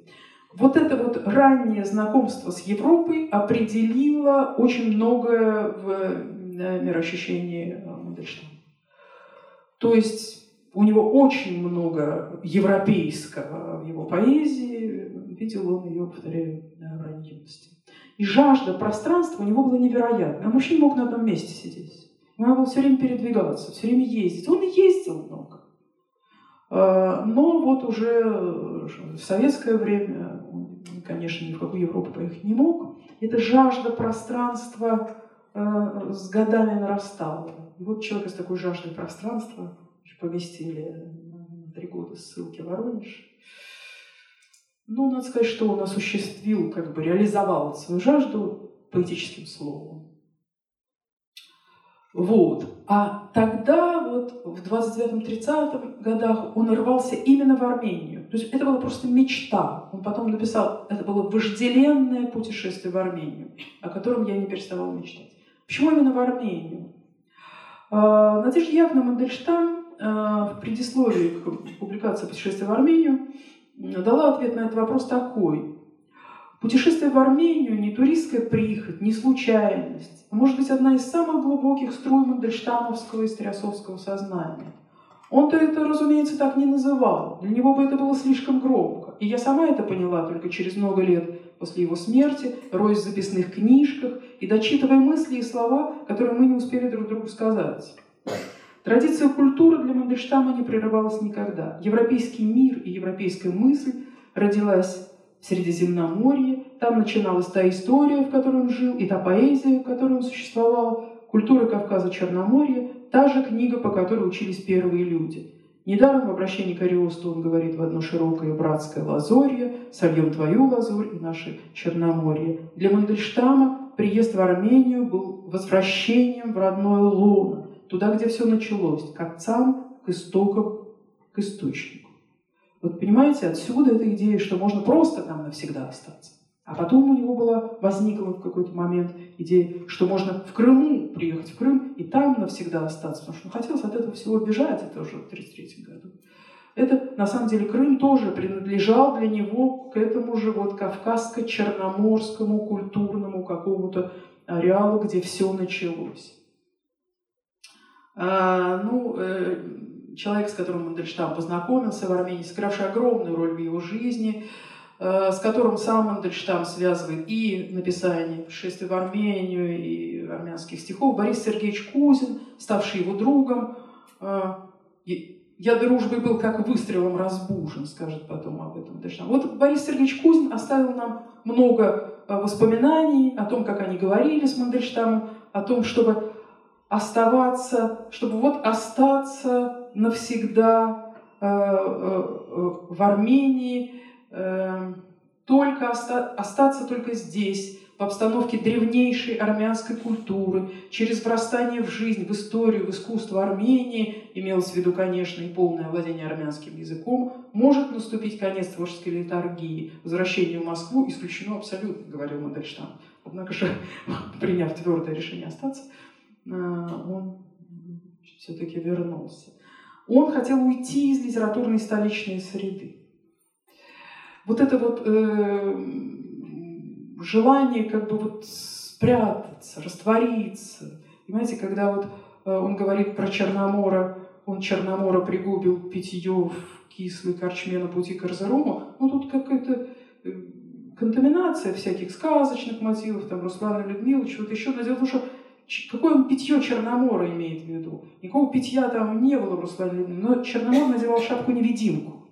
Вот это вот раннее знакомство с Европой определило очень многое в э, мироощущении э, Мандельштама. То есть у него очень много европейского в его поэзии, видел он ее, повторяю, в ранней юности. И жажда пространства у него была невероятная. А мужчина не мог на одном месте сидеть. Ему надо было все время передвигаться, все время ездить. Он ездил много. А, но вот уже в советское время, конечно, ни в какую Европу поехать не мог. Эта жажда пространства а, с годами нарастала. И вот человек с такой жаждой пространства поместили на три года ссылки в Воронеж. Ну, надо сказать, что он осуществил, как бы реализовал свою жажду поэтическим словом. Вот. А тогда, вот в 29-30 годах, он рвался именно в Армению. То есть это была просто мечта. Он потом написал, это было вожделенное путешествие в Армению, о котором я не переставал мечтать. Почему именно в Армению? А, Надежда Яковлевна Мандельштам а, в предисловии к публикации «Путешествие в Армению» дала ответ на этот вопрос такой. Путешествие в Армению не туристская прихоть, не случайность, а может быть одна из самых глубоких струй Мандельштамовского и Стрясовского сознания. Он-то это, разумеется, так не называл. Для него бы это было слишком громко. И я сама это поняла только через много лет после его смерти, роясь в записных книжках и дочитывая мысли и слова, которые мы не успели друг другу сказать. Традиция культуры для Мандельштама не прерывалась никогда. Европейский мир и европейская мысль родилась в Средиземноморье, там начиналась та история, в которой он жил, и та поэзия, в которой он существовал, культура Кавказа Черноморья, та же книга, по которой учились первые люди. Недаром в обращении к Ариосту он говорит в одно широкое братское лазорье, сольем твою лазурь и наше Черноморье. Для Мандельштама приезд в Армению был возвращением в родное лоно, туда, где все началось, к отцам, к истокам, к источнику. Вот понимаете, отсюда эта идея, что можно просто там навсегда остаться. А потом у него была, возникла в какой-то момент идея, что можно в Крыму приехать в Крым и там навсегда остаться, потому что он хотелось от этого всего бежать, это уже в 1933 году. Это, на самом деле, Крым тоже принадлежал для него к этому же вот кавказско-черноморскому культурному какому-то ареалу, где все началось. А, ну, э, человек, с которым Мандельштам познакомился в Армении, сыгравший огромную роль в его жизни, э, с которым сам Мандельштам связывает и написание «Путешествия в Армению», и армянских стихов, Борис Сергеевич Кузин, ставший его другом. Э, «Я дружбой был как выстрелом разбужен», скажет потом об этом Мандельштам. Вот Борис Сергеевич Кузин оставил нам много воспоминаний о том, как они говорили с Мандельштамом, о том, чтобы оставаться, чтобы вот остаться навсегда э, э, э, в Армении, только оста остаться только здесь, в обстановке древнейшей армянской культуры, через врастание в жизнь, в историю, в искусство Армении, имелось в виду, конечно, и полное владение армянским языком, может наступить конец творческой литургии. Возвращение в Москву исключено абсолютно, говорил Мандельштам. Однако же, приняв твердое решение остаться, он все-таки вернулся. Он хотел уйти из литературной столичной среды. Вот это вот э, желание как бы вот спрятаться, раствориться. Понимаете, когда вот э, он говорит про Черномора, он Черномора пригубил питье в кислой корчме на пути к Арзаруму, ну тут какая-то э, контаминация всяких сказочных мотивов, там Руслана Людмила, чего-то еще. Но дело что Какое он питье Черномора имеет в виду? Никакого питья там не было в Руслане но Черномор надевал шапку-невидимку.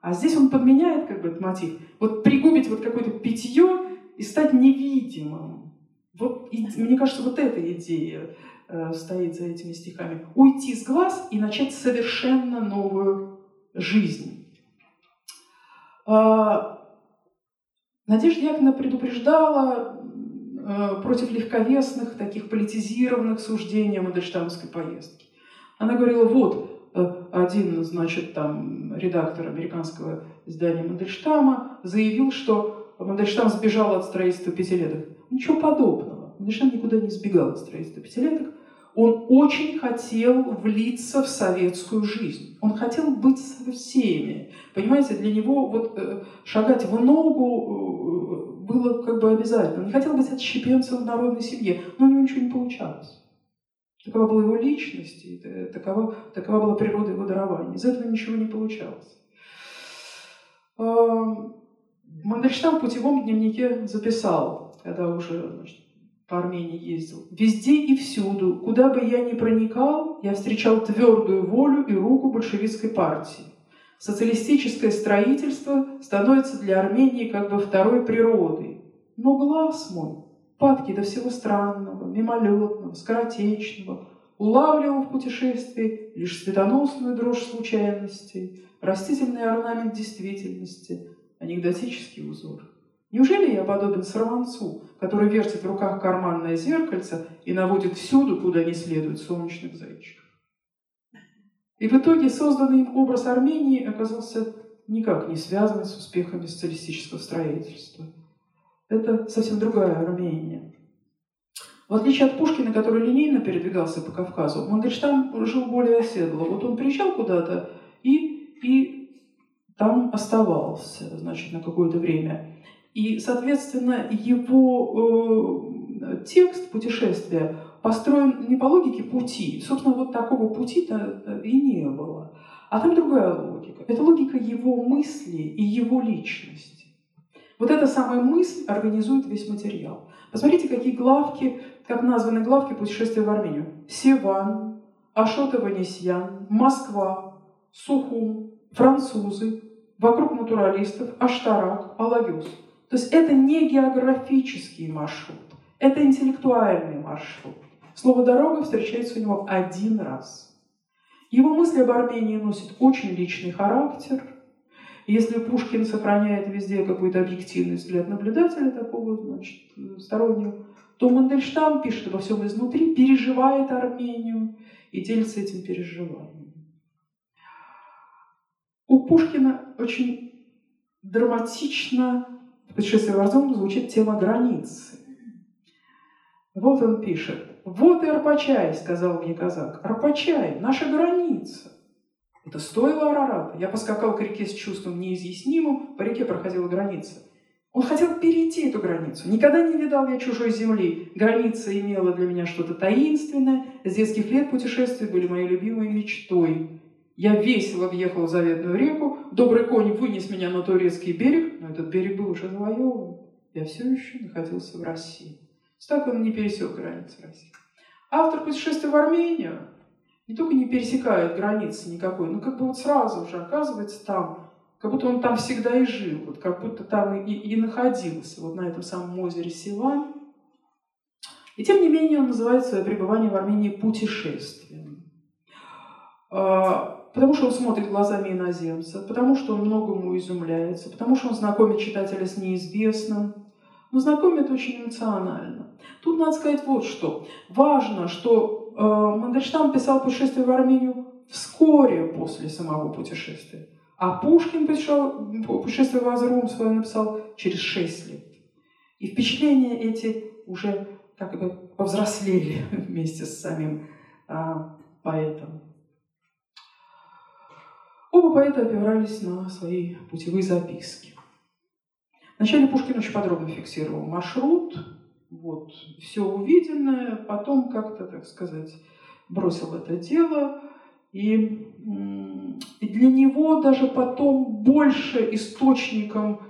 А здесь он подменяет как бы этот мотив. Вот пригубить вот какое-то питье и стать невидимым. Вот, и, мне кажется, вот эта идея э, стоит за этими стихами. Уйти с глаз и начать совершенно новую жизнь. Э, Надежда Яковлевна предупреждала против легковесных, таких политизированных суждений о Мандельштамовской поездке. Она говорила, вот, э, один, значит, там, редактор американского издания Мандельштама заявил, что Мандельштам сбежал от строительства пятилеток. Ничего подобного. Мандельштам никуда не сбегал от строительства пятилеток. Он очень хотел влиться в советскую жизнь. Он хотел быть со всеми. Понимаете, для него вот э, шагать в ногу э, было как бы обязательно. Он хотел быть отщепенцем в народной семье, но у него ничего не получалось. Такова была его личность, и такова, такова была природа его дарования. Из этого ничего не получалось. Мандельштам в путевом дневнике записал, когда уже значит, по Армении ездил. Везде и всюду, куда бы я ни проникал, я встречал твердую волю и руку большевистской партии. Социалистическое строительство становится для Армении как бы второй природой. Но глаз мой, падки до всего странного, мимолетного, скоротечного, улавливал в путешествии лишь светоносную дрожь случайностей, растительный орнамент действительности, анекдотический узор. Неужели я подобен сорванцу, который вертит в руках карманное зеркальце и наводит всюду, куда не следует, солнечных зайчиков? И в итоге созданный им образ Армении оказался никак не связан с успехами социалистического строительства. Это совсем другая Армения. В отличие от Пушкина, который линейно передвигался по Кавказу, Мандельштам жил более оседло. Вот он приезжал куда-то и, и там оставался, значит, на какое-то время. И, соответственно, его э, текст путешествия построен не по логике пути. Собственно, вот такого пути-то и не было. А там другая логика. Это логика его мысли и его личности. Вот эта самая мысль организует весь материал. Посмотрите, какие главки, как названы главки путешествия в Армению. Севан, Ашот-Аванесьян, Москва, Сухум, французы, вокруг натуралистов, Аштарак, Алагюс – то есть это не географический маршрут, это интеллектуальный маршрут. Слово «дорога» встречается у него один раз. Его мысли об Армении носят очень личный характер. Если Пушкин сохраняет везде какой-то объективный взгляд наблюдателя, такого, значит, стороннего, то Мандельштам пишет обо всем изнутри, переживает Армению и делится этим переживанием. У Пушкина очень драматично в путешествии в разум звучит тема границы. Вот он пишет. «Вот и Арпачай», — сказал мне казак. «Арпачай, наша граница». Это стоило Арарата. Я поскакал к реке с чувством неизъяснимым, по реке проходила граница. Он хотел перейти эту границу. Никогда не видал я чужой земли. Граница имела для меня что-то таинственное. С детских лет путешествия были моей любимой мечтой. Я весело въехал в заветную реку, добрый конь вынес меня на турецкий берег, но этот берег был уже завоеван. Я все еще находился в России. Так он не пересек границы России. Автор путешествия в Армению не только не пересекает границы никакой, но как бы вот сразу же оказывается там, как будто он там всегда и жил, вот как будто там и, и находился, вот на этом самом озере Силан. И тем не менее он называет свое пребывание в Армении путешествием. А, потому что он смотрит глазами иноземца, потому что он многому изумляется, потому что он знакомит читателя с неизвестным, но знакомит очень эмоционально. Тут надо сказать вот что. Важно, что э, Мандельштам писал «Путешествие в Армению» вскоре после самого путешествия. А Пушкин пришел, путешествие в Азрум свое написал через шесть лет. И впечатления эти уже как бы повзрослели вместе с самим а, поэтом. Оба поэта опирались на свои путевые записки. Вначале Пушкин очень подробно фиксировал маршрут, вот, все увиденное, потом как-то, так сказать, бросил это дело. И, и для него даже потом больше источником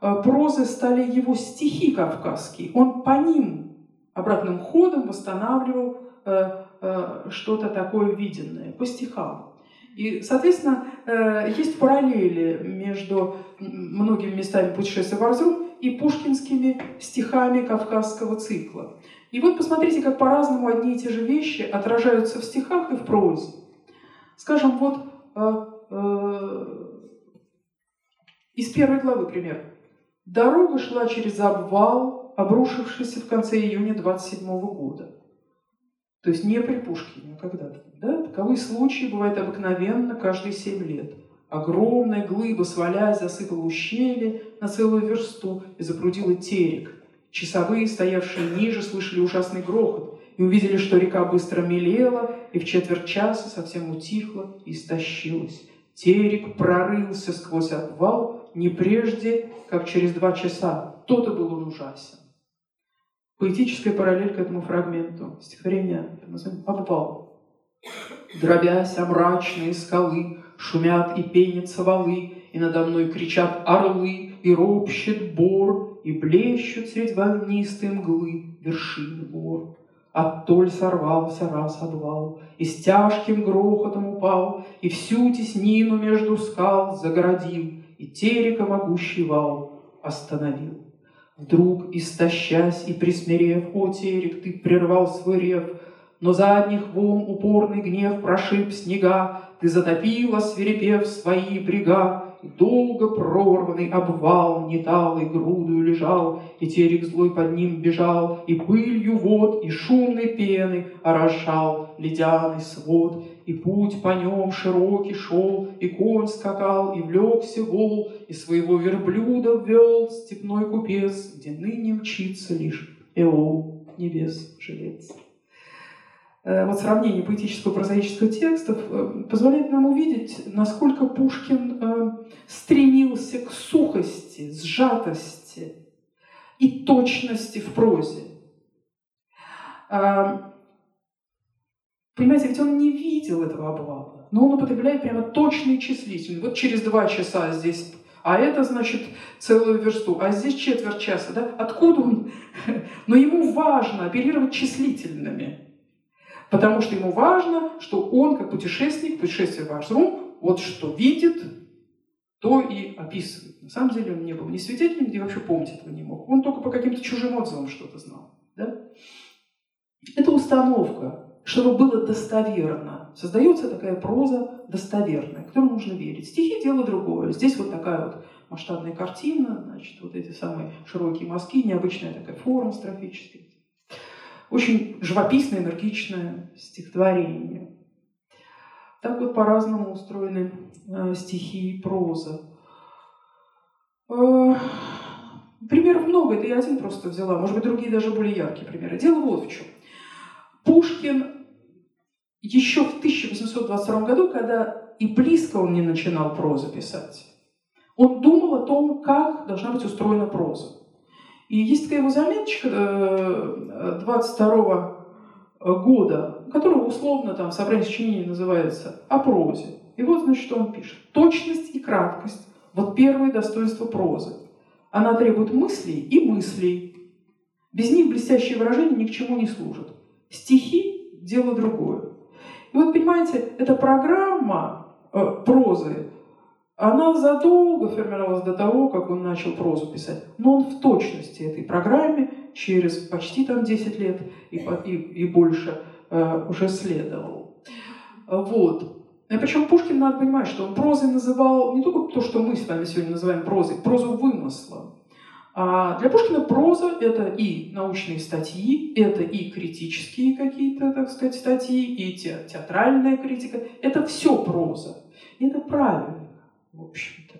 э, прозы стали его стихи кавказские. Он по ним обратным ходом восстанавливал э, э, что-то такое виденное, по стихам. И, соответственно, есть параллели между многими местами путешествия в Арзрум и пушкинскими стихами кавказского цикла. И вот посмотрите, как по-разному одни и те же вещи отражаются в стихах и в прозе. Скажем, вот э, э, из первой главы пример. Дорога шла через обвал, обрушившийся в конце июня 27 года. То есть не при Пушкине, а когда-то. Да? Таковые случаи бывают обыкновенно каждые семь лет. Огромная глыба, свалясь, засыпала ущелье на целую версту и запрудила терек. Часовые, стоявшие ниже, слышали ужасный грохот и увидели, что река быстро мелела и в четверть часа совсем утихла и истощилась. Терек прорылся сквозь обвал не прежде, как через два часа. То-то был он ужасен. Поэтическая параллель к этому фрагменту. Стихотворение назовем «Обвал». Дробясь о мрачные скалы, Шумят и пенятся валы, И надо мной кричат орлы, И ропщет бор, И блещут средь волнистой мглы Вершины гор. Оттоль сорвался раз обвал, И с тяжким грохотом упал, И всю теснину между скал загородил, И терека могущий вал остановил. Вдруг, истощась и присмирев, о, терек, ты прервал свой рев, но задних волн упорный гнев прошиб снега, ты затопила, свирепев свои брега, и долго прорванный обвал неталой грудою лежал, и терек злой под ним бежал, и пылью вод, и шумной пены орошал ледяный свод, и путь по нем широкий шел, и конь скакал, и влекся вол, и своего верблюда ввел степной купец, где ныне мчится лишь Эол, небес жилец. Э, вот сравнение поэтического и прозаического текстов э, позволяет нам увидеть, насколько Пушкин э, стремился к сухости, сжатости и точности в прозе. Понимаете, ведь он не видел этого обвала, но он употребляет прямо точный числитель. Вот через два часа здесь а это значит целую версту, а здесь четверть часа, да? Откуда он? Но ему важно оперировать числительными. Потому что ему важно, что он, как путешественник, путешествие в Ашрум, вот что видит, то и описывает. На самом деле он не был ни свидетелем, ни вообще помнить этого не мог. Он только по каким-то чужим отзывам что-то знал. Да? Это установка, чтобы было достоверно. Создается такая проза достоверная, которой нужно верить. Стихи – дело другое. Здесь вот такая вот масштабная картина, значит, вот эти самые широкие мазки, необычная такая форма строфическая. Очень живописное, энергичное стихотворение. Так вот по-разному устроены э, стихи и проза. Э, примеров много, это я один просто взяла, может быть, другие даже более яркие примеры. Дело вот в чем. Пушкин еще в 1822 году, когда и близко он не начинал прозу писать, он думал о том, как должна быть устроена проза. И есть такая его заметочка 22 э, года, которая условно там собрание сочинений называется «О прозе». И вот, значит, что он пишет. Точность и краткость – вот первое достоинство прозы. Она требует мыслей и мыслей. Без них блестящие выражения ни к чему не служат. Стихи – дело другое. И вот, понимаете, эта программа э, прозы она задолго формировалась до того, как он начал прозу писать. Но он в точности этой программе через почти там 10 лет и, и, и больше э, уже следовал. Вот. И причем Пушкин, надо понимать, что он прозой называл не только то, что мы с вами сегодня называем прозой, прозу вымысла. А для Пушкина проза – это и научные статьи, это и критические какие-то, так сказать, статьи, и те, театральная критика. Это все проза. И это правильно в общем-то.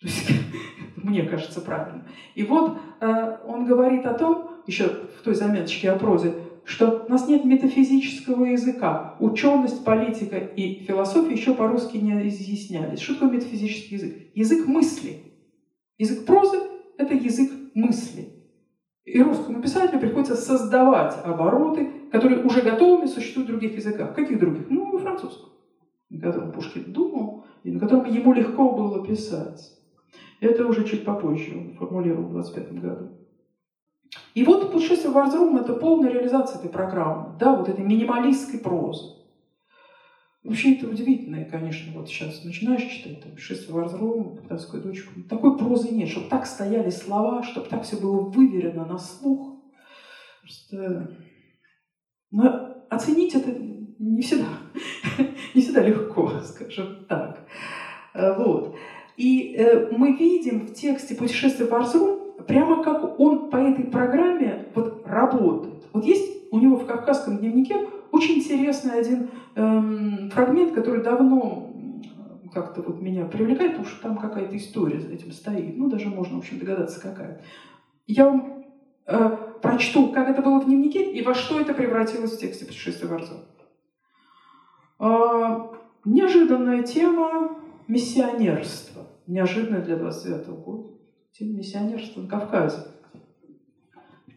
То есть, мне кажется, правильно. И вот э, он говорит о том, еще в той заметочке о прозе, что у нас нет метафизического языка. Ученость, политика и философия еще по-русски не изъяснялись. Что такое метафизический язык? Язык мысли. Язык прозы – это язык мысли. И русскому писателю приходится создавать обороты, которые уже готовы существуют в других языках. Каких других? Ну, французском, на котором Пушкин думал, и на котором ему легко было писать. Это уже чуть попозже он формулировал в 25 году. И вот «Путешествие в Арзрум» — это полная реализация этой программы, да, вот этой минималистской прозы. Вообще это удивительно, конечно, вот сейчас начинаешь читать там «Путешествие в Арзрум», «Капитанскую дочку». Такой прозы нет, чтобы так стояли слова, чтобы так все было выверено на слух. Просто... Но оценить это не всегда, не всегда легко, скажем так. Э, вот. И э, мы видим в тексте «Путешествие в Арзрум» прямо как он по этой программе вот работает. Вот есть у него в Кавказском дневнике очень интересный один эм, фрагмент, который давно как-то вот меня привлекает, потому что там какая-то история за этим стоит. Ну, даже можно, в общем, догадаться, какая. Я вам э, прочту, как это было в дневнике и во что это превратилось в тексте «Путешествия Борцов». Э, неожиданная тема миссионерства. Неожиданная для 29 года. Тема миссионерства на Кавказе.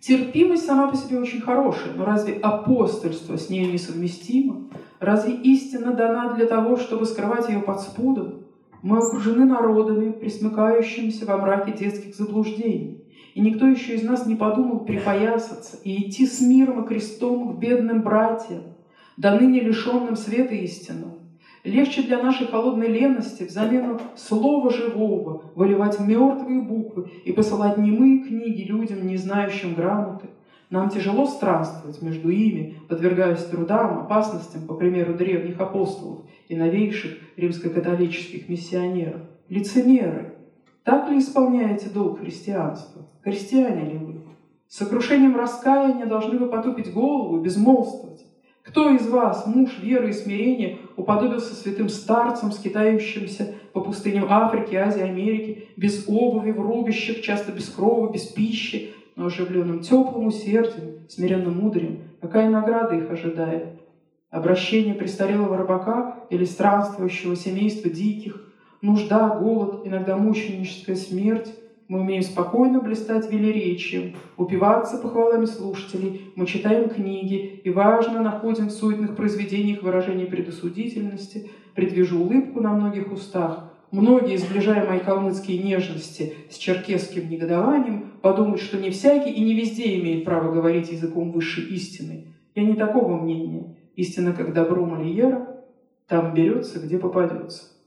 Терпимость сама по себе очень хорошая, но разве апостольство с ней несовместимо? Разве истина дана для того, чтобы скрывать ее под спудом? Мы окружены народами, присмыкающимися во мраке детских заблуждений. И никто еще из нас не подумал припоясаться и идти с миром и крестом к бедным братьям, до ныне лишенным света истинного. Легче для нашей холодной лености взамену слова живого выливать мертвые буквы и посылать немые книги людям, не знающим грамоты. Нам тяжело странствовать между ими, подвергаясь трудам, опасностям, по примеру древних апостолов и новейших римско-католических миссионеров. Лицемеры, так ли исполняете долг христианства? Христиане ли вы? С сокрушением раскаяния должны вы потупить голову, безмолвствовать. Кто из вас, муж веры и смирения, уподобился святым старцам, скитающимся по пустыням Африки, Азии, Америки, без обуви, в рубищах, часто без крова, без пищи, но оживленным теплым усердием, смиренным мудрым, какая награда их ожидает? Обращение престарелого рыбака или странствующего семейства диких, нужда, голод, иногда мученическая смерть, мы умеем спокойно блистать велеречием, упиваться похвалами слушателей, мы читаем книги и, важно, находим в суетных произведениях выражение предосудительности, предвижу улыбку на многих устах. Многие, сближая мои калмыцкие нежности с черкесским негодованием, подумают, что не всякий и не везде имеет право говорить языком высшей истины. Я не такого мнения. Истина, как добро Мольера, там берется, где попадется.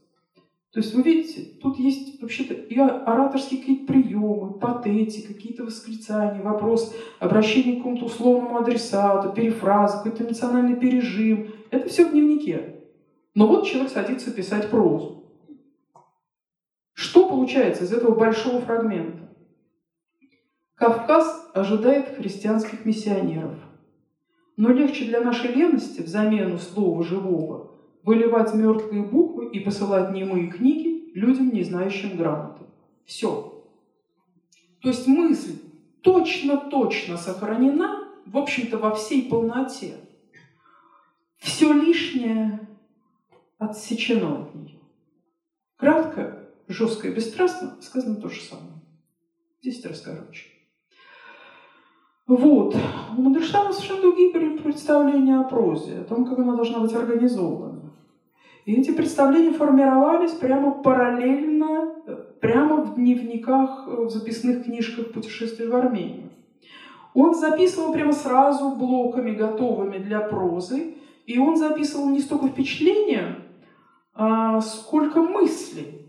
То есть вы видите, тут есть вообще-то и ораторские какие-то приемы, патетики, какие-то восклицания, вопрос, обращение к какому-то условному адресату, перефраза, какой-то эмоциональный пережим. Это все в дневнике. Но вот человек садится писать прозу. Что получается из этого большого фрагмента? Кавказ ожидает христианских миссионеров. Но легче для нашей лености в замену слова живого выливать мертвые буквы и посылать немые книги людям, не знающим грамоты. Все. То есть мысль точно-точно сохранена, в общем-то, во всей полноте. Все лишнее отсечено от нее. Кратко, жестко и бесстрастно сказано то же самое. Десять раз короче. Вот. У Мандельштама совершенно другие представления о прозе, о том, как она должна быть организована. И эти представления формировались прямо параллельно, прямо в дневниках, в записных книжках путешествий в Армению. Он записывал прямо сразу блоками, готовыми для прозы, и он записывал не столько впечатления, а сколько мыслей.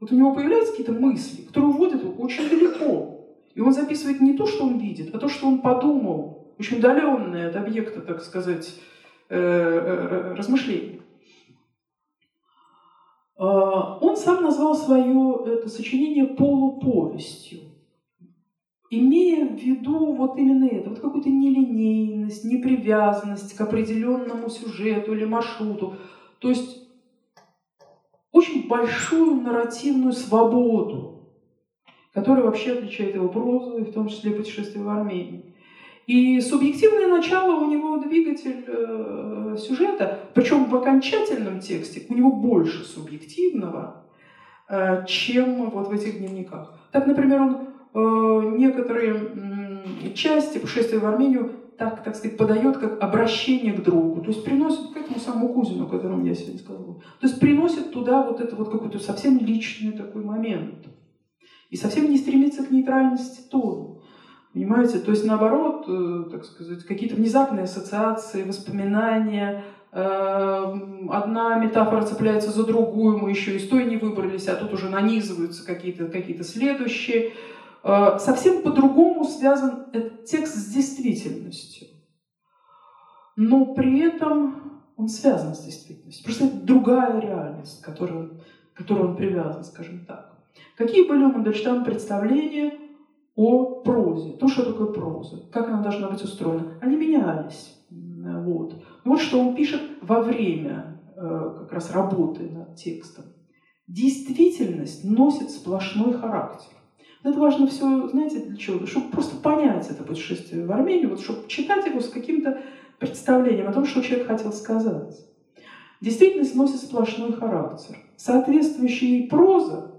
Вот у него появляются какие-то мысли, которые уводят его очень далеко. И он записывает не то, что он видит, а то, что он подумал, очень удаленное от объекта, так сказать, э, э, размышления. А, он сам назвал свое это сочинение полуповестью, имея в виду вот именно это, вот какую-то нелинейность, непривязанность к определенному сюжету или маршруту. То есть очень большую нарративную свободу, которая вообще отличает его прозу, и в том числе путешествие в Армению. И субъективное начало у него двигатель э, сюжета, причем в окончательном тексте у него больше субъективного, э, чем вот в этих дневниках. Так, например, он э, некоторые части путешествия в Армению так, так сказать, подает как обращение к другу, то есть приносит к этому самому Кузину, о котором я сегодня сказала. То есть приносит туда вот это вот какой-то совсем личный такой момент. И совсем не стремится к нейтральности тона. Понимаете? То есть наоборот, э, так сказать, какие-то внезапные ассоциации, воспоминания, э, одна метафора цепляется за другую, мы еще из той не выбрались, а тут уже нанизываются какие-то какие следующие. Э, совсем по-другому связан этот текст с действительностью. Но при этом он связан с действительностью. Просто это другая реальность, к которой он, к которой он привязан, скажем так. Какие были у Мандельштама представления о прозе. То, что такое проза, как она должна быть устроена. Они менялись. Вот. Вот что он пишет во время э, как раз работы над текстом. Действительность носит сплошной характер. Это важно все, знаете, для чего? Чтобы просто понять это путешествие в Армению, вот, чтобы читать его с каким-то представлением о том, что человек хотел сказать. Действительность носит сплошной характер. Соответствующая ей проза,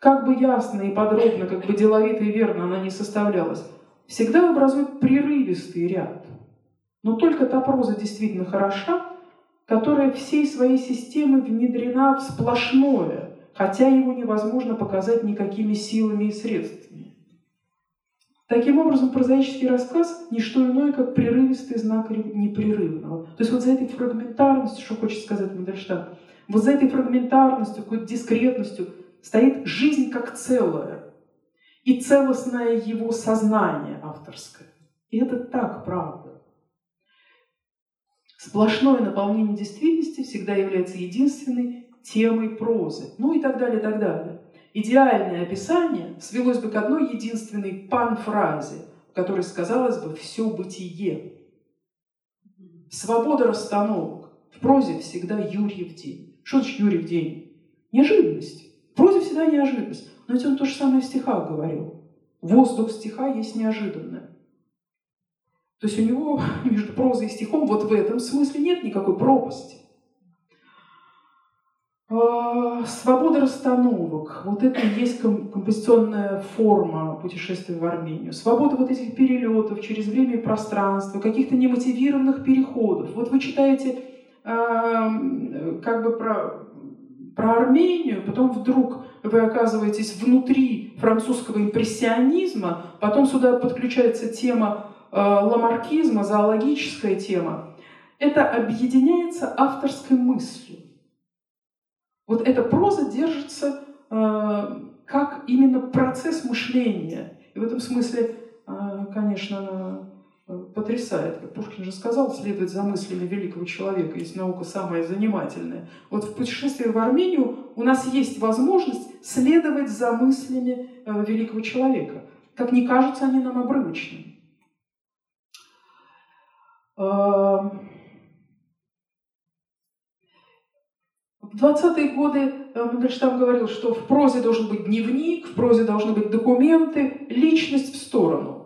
как бы ясно и подробно, как бы деловито и верно она не составлялась, всегда образует прерывистый ряд. Но только та проза действительно хороша, которая всей своей системой внедрена в сплошное, хотя его невозможно показать никакими силами и средствами. Таким образом, прозаический рассказ – не что иное, как прерывистый знак непрерывного. То есть вот за этой фрагментарностью, что хочет сказать Мандельштам, вот за этой фрагментарностью, какой-то дискретностью стоит жизнь как целое и целостное его сознание авторское. И это так правда. Сплошное наполнение действительности всегда является единственной темой прозы. Ну и так далее, и так далее. Идеальное описание свелось бы к одной единственной панфразе, в которой сказалось бы «все бытие». Свобода расстановок. В прозе всегда Юрьев день. Что значит Юрьев день? Неожиданность. Прозе всегда неожиданность. Но ведь он то же самое в стихах говорил. Воздух стиха есть неожиданное. То есть у него между прозой и стихом вот в этом смысле нет никакой пропасти. А, свобода расстановок. Вот это и есть композиционная форма путешествия в Армению. Свобода вот этих перелетов через время и пространство, каких-то немотивированных переходов. Вот вы читаете э, как бы про, про Армению, потом вдруг вы оказываетесь внутри французского импрессионизма, потом сюда подключается тема э, ламаркизма, зоологическая тема. Это объединяется авторской мыслью. Вот эта проза держится э, как именно процесс мышления. И в этом смысле, э, конечно, потрясает. Пушкин же сказал, следовать за мыслями великого человека, есть наука самая занимательная. Вот в путешествии в Армению у нас есть возможность следовать за мыслями э, великого человека. Как не кажутся они нам обрывочными. Э, В 20-е годы э, Мандельштам говорил, что в прозе должен быть дневник, в прозе должны быть документы, личность в сторону.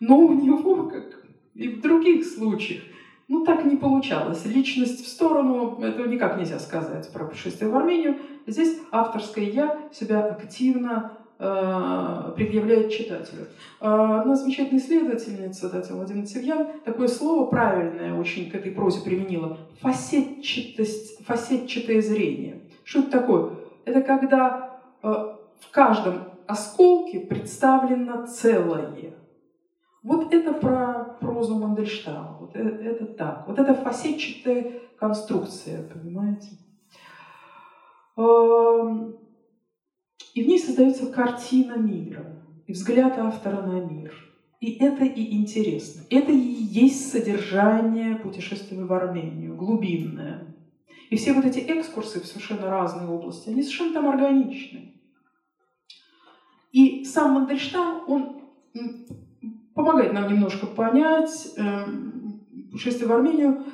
Но у него, как и в других случаях, ну так не получалось. Личность в сторону, это никак нельзя сказать про путешествие в Армению. Здесь авторское «я» себя активно Э, предъявляет читателю. Э, одна замечательная исследовательница, Татьяна Владимировна Севьян, такое слово правильное очень к этой прозе применила. Фасетчатость, фасетчатое зрение. Что это такое? Это когда э, в каждом осколке представлено целое. Вот это про прозу Мандельштама. Вот это, это так. Вот это фасетчатая конструкция, понимаете? Эм, и в ней создается картина мира и взгляд автора на мир. И это и интересно. Это и есть содержание путешествия в Армению, глубинное. И все вот эти экскурсы в совершенно разные области, они совершенно там органичны. И сам Мандельштам, он помогает нам немножко понять э, путешествие в Армению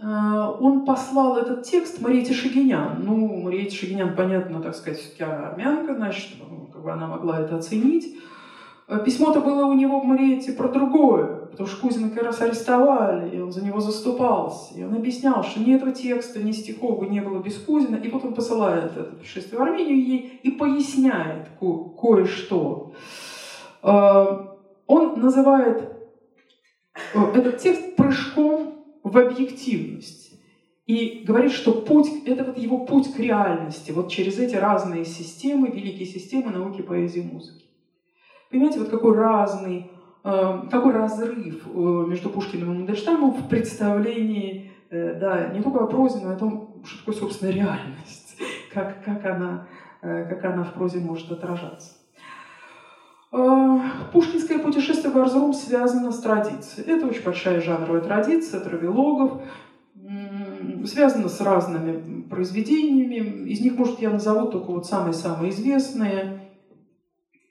Э, он послал этот текст Мариете Шагинян. Ну, Мариете Шагинян, понятно, так сказать, я армянка, значит, ну, как бы она могла это оценить. Э, письмо-то было у него в Мариете про другое, потому что Кузина как раз арестовали, и он за него заступался. И он объяснял, что ни этого текста, ни стихов бы не было без Кузина. И вот он посылает это путешествие в Армению ей и поясняет ко- кое-что. Э, он называет этот текст прыжком в объективность. И говорит, что путь, это вот его путь к реальности, вот через эти разные системы, великие системы науки, поэзии, музыки. Понимаете, вот какой разный, э, какой разрыв э, между Пушкиным и Мандельштамом в представлении, э, да, не только о прозе, но и о том, что такое, собственно, реальность, как, как, она, как она в прозе может отражаться. А, пушкинское путешествие в Арзрум связано с традицией. Это очень большая жанровая традиция травелогов, связано с разными произведениями. Из них, может, я назову только вот самые-самые известные.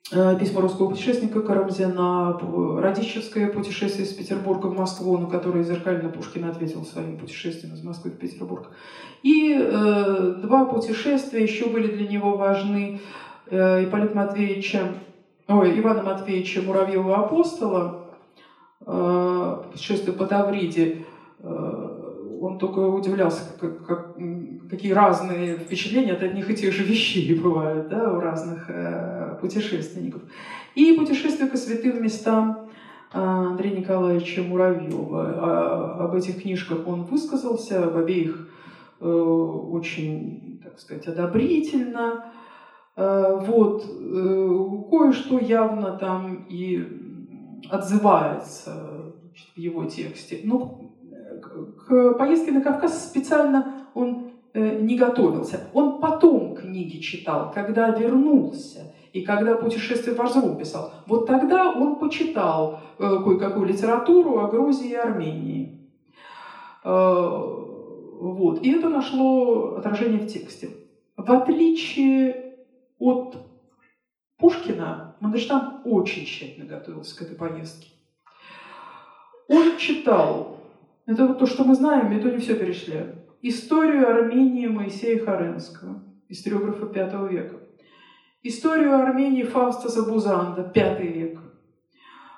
э, письма русского путешественника Карамзина, Радищевское путешествие из Петербурга в Москву, на которое зеркально Пушкин ответил своим путешествием из Москвы в Петербург. И э, два путешествия еще были для него важны. Э, Ипполит Матвеевича, ой, Ивана Матвеевича Муравьева апостола, э, путешествие по Тавриде, э, он только удивлялся, как, как, какие разные впечатления от одних и тех же вещей бывают да, у разных э, путешественников. И путешествие к святым местам э, Андрея Николаевича Муравьева. А, об этих книжках он высказался, об обеих э, очень, так сказать, одобрительно. Э, вот, э, кое-что явно там и отзывается в его тексте. Но к поездке на Кавказ специально он э, не готовился. Он потом книги читал, когда вернулся. И когда путешествие по Арзрум писал, вот тогда он почитал кое-какую литературу о Грузии и Армении. Вот. И это нашло отражение в тексте. В отличие от Пушкина, Мандельштам очень тщательно готовился к этой поездке. Он читал это вот то, что мы знаем, и то не все перешли. Историю Армении Моисея Харенского, историографа V века. Историю Армении Фауста Забузанда, V век.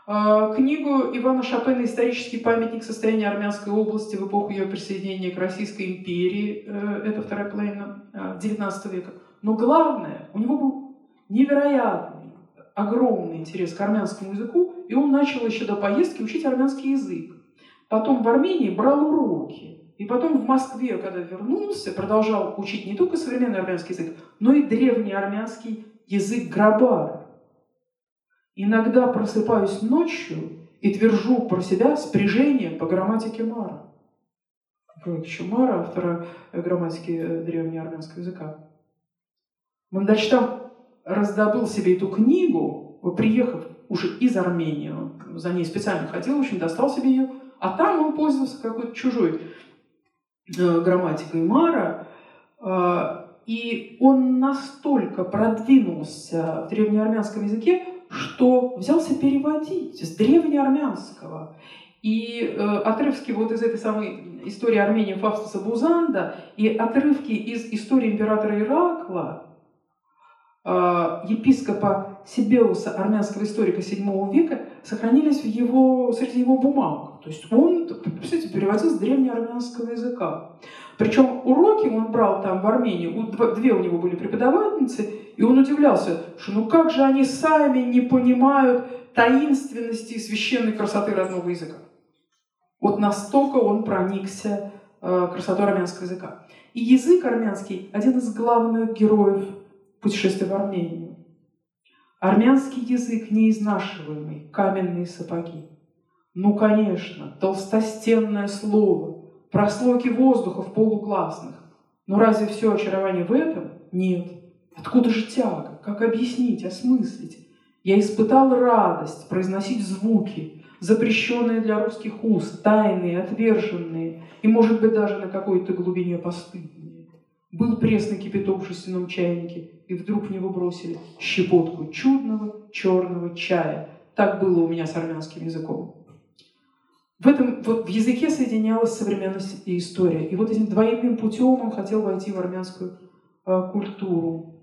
А, книгу Ивана Шапена «Исторический памятник состояния Армянской области в эпоху ее присоединения к Российской империи». Э, это вторая половина XIX а, века. Но главное, у него был невероятный, огромный интерес к армянскому языку, и он начал еще до поездки учить армянский язык. Потом в Армении брал уроки. И потом в Москве, когда вернулся, продолжал учить не только современный армянский язык, но и древний армянский язык грабар. Иногда просыпаюсь ночью и твержу про себя спряжение по грамматике Мара. Еще Мара, автора грамматики древнеармянского языка. Мандельштам раздобыл себе эту книгу, приехав уже из Армении, за ней специально ходил, в общем, достал себе ее, а там он пользовался какой-то чужой э, грамматикой Мара, э, и он настолько продвинулся в древнеармянском языке, что взялся переводить с древнеармянского. И э, отрывки вот из этой самой истории Армении Фавстаса Бузанда и отрывки из истории императора Иракла, епископа Сибеуса, армянского историка VII века, сохранились в его, среди его бумаг. То есть он, представляете, переводил с древнеармянского языка. Причем уроки он брал там в Армении, две у него были преподавательницы, и он удивлялся, что ну как же они сами не понимают таинственности и священной красоты родного языка. Вот настолько он проникся э, красотой армянского языка. И язык армянский – один из главных героев путешествия в Армению. Армянский язык неизнашиваемый, каменные сапоги. Ну, конечно, толстостенное слово, прослойки воздуха в полуклассных. Но разве все очарование в этом? Нет. Откуда же тяга? Как объяснить, осмыслить? Я испытал радость произносить звуки, запрещенные для русских уст, тайные, отверженные, и, может быть, даже на какой-то глубине постыдные. Был пресный кипяток в жестяном чайнике, и вдруг в него бросили щепотку чудного черного чая. Так было у меня с армянским языком. В этом вот в языке соединялась современность и история. И вот этим двойным путем он хотел войти в армянскую э, культуру.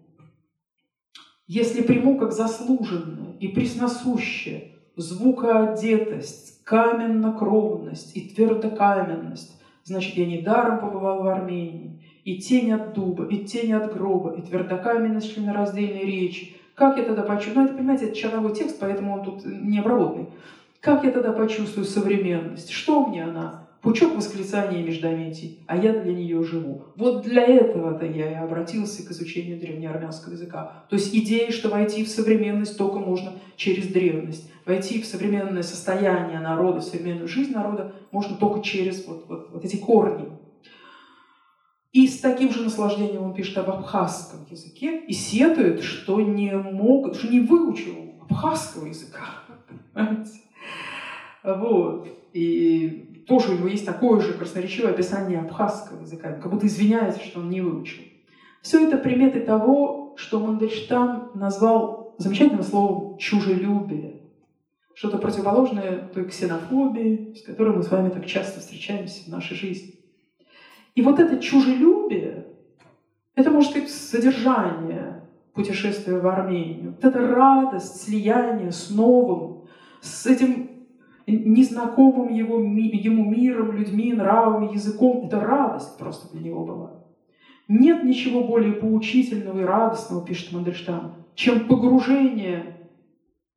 Если приму как заслуженное и пресносущее звукоодетость, каменно-кровность и твердокаменность, значит, я недаром побывал в Армении. И тень от дуба, и тень от гроба, и твердокаменность членораздельной речи. Как я тогда почувствую? Ну, это, понимаете, это черновой текст, поэтому он тут необработанный. Как я тогда почувствую современность? Что мне она? Пучок восклицания междометий, а я для нее живу. Вот для этого-то я и обратился к изучению древнеармянского языка. То есть идея, что войти в современность только можно через древность. Войти в современное состояние народа, в современную жизнь народа можно только через вот, вот, вот эти корни. И с таким же наслаждением он пишет об абхазском языке и сетует, что не мог, что не выучил абхазского языка. Понимаете? Вот. И тоже у него есть такое же красноречивое описание абхазского языка, как будто извиняется, что он не выучил. Все это приметы того, что Мандельштам назвал замечательным словом «чужелюбие». Что-то противоположное той ксенофобии, с которой мы с вами так часто встречаемся в нашей жизни. И вот это чужелюбие, это может быть содержание путешествия в Армению. Вот эта радость, слияние с новым, с этим незнакомым его, ему миром, людьми, нравами, языком. Это радость просто для него была. Нет ничего более поучительного и радостного, пишет Мандельштам, чем погружение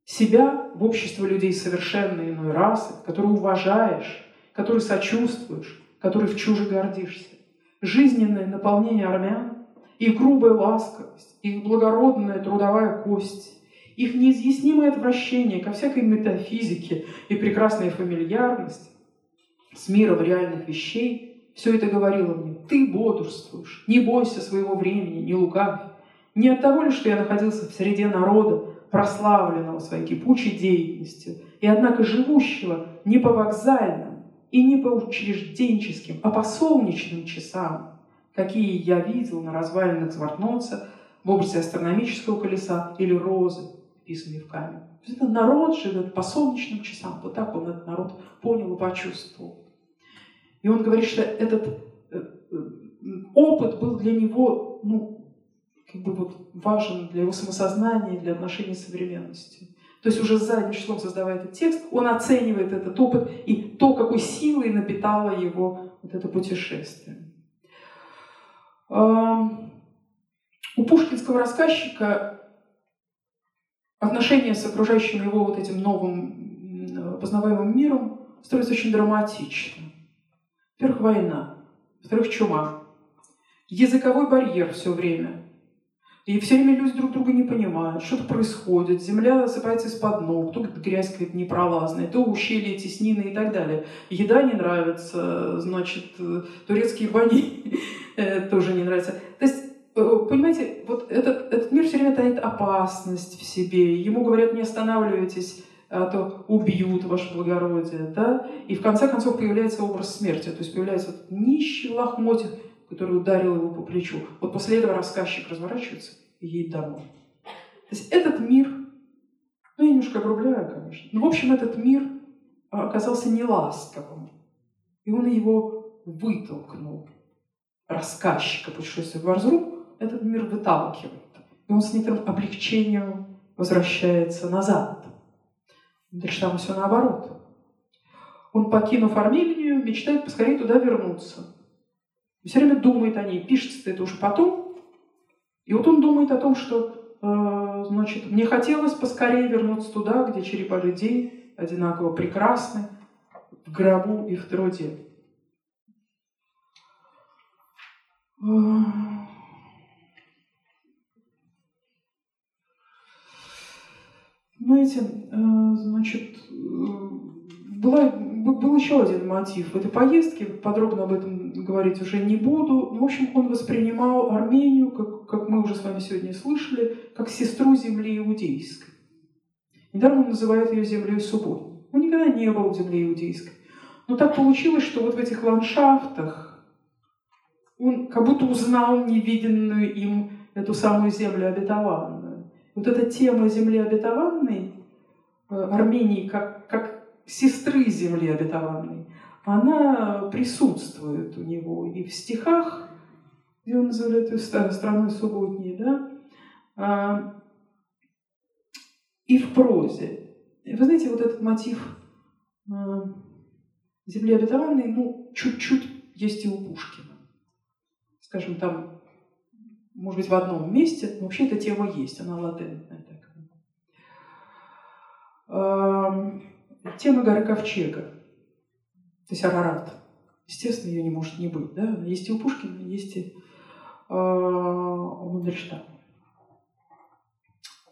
себя в общество людей совершенно иной расы, которые уважаешь, которые сочувствуешь, которые в чуже гордишься. Жизненное наполнение армян, их грубая ласковость, их благородная трудовая кость, их неизъяснимое отвращение ко всякой метафизике и прекрасная фамильярность с миром реальных вещей, все это говорило мне, ты бодрствуешь, не бойся своего времени, не лукавь. Не от того ли, что я находился в среде народа, прославленного своей кипучей деятельностью, и однако живущего не по вокзальным и не по учрежденческим, а по солнечным часам, какие я видел на развалинах Звартноца в образе астрономического колеса или розы, вписанный в камень. Это народ живет по солнечным часам. Вот так он этот народ понял и почувствовал. И он говорит, что этот э, э, опыт был для него, ну, как бы вот важен для его самосознания, для отношений с современностью. То есть уже задним числом создавая этот текст, он оценивает этот опыт и то, какой силой напитало его вот это путешествие. У пушкинского рассказчика отношения с окружающим его вот этим новым познаваемым миром строятся очень драматично. Во-первых, война. Во-вторых, чума. Языковой барьер все время. И все время люди друг друга не понимают, что-то происходит, земля осыпается из-под ног, то грязь какая-то непролазная, то ущелья, теснины и так далее. Еда не нравится, значит, э, турецкие бани э, тоже не нравятся. То есть Э, понимаете, вот этот, этот мир все время таит опасность в себе. Ему говорят, не останавливайтесь, а то убьют ваше благородие. Да? И в конце концов появляется образ смерти. То есть появляется вот нищий лохмотьев, который ударил его по плечу. Вот после этого рассказчик разворачивается и едет домой. То есть этот мир, ну я немножко обрубляю, конечно, но в общем этот мир оказался неласковым. И он его вытолкнул рассказчика путешествия в Варзруб этот мир выталкивает. И он с некоторым облегчением возвращается назад. Дальше все наоборот. Он, покинув Армению, мечтает поскорее туда вернуться. Все время думает о ней. Пишется это уже потом. И вот он думает о том, что, э, значит, мне хотелось поскорее вернуться туда, где черепа людей одинаково прекрасны, в гробу и в труде. Знаете, э, значит, э, была, был еще один мотив в этой поездке, подробно об этом говорить уже не буду. В общем, он воспринимал Армению, как, как мы уже с вами сегодня слышали, как сестру земли иудейской. Недаром он называет ее землей субботней. Он никогда не был в земле иудейской. Но так получилось, что вот в этих ландшафтах он как будто узнал невиденную им эту самую землю обетованную вот эта тема земли обетованной, э, Армении как, как сестры земли обетованной, она присутствует у него и в стихах, где он называет ее страной субботней, да, а, и в прозе. Вы знаете, вот этот мотив а, земли обетованной, ну, чуть-чуть есть и у Пушкина. Скажем, там может быть, в одном месте, но вообще эта тема есть, она латентная. Так. Тема горы Ковчега, то есть Арарат. Естественно, ее не может не быть. Да? Есть и у Пушкина, есть и э, Мандельштама.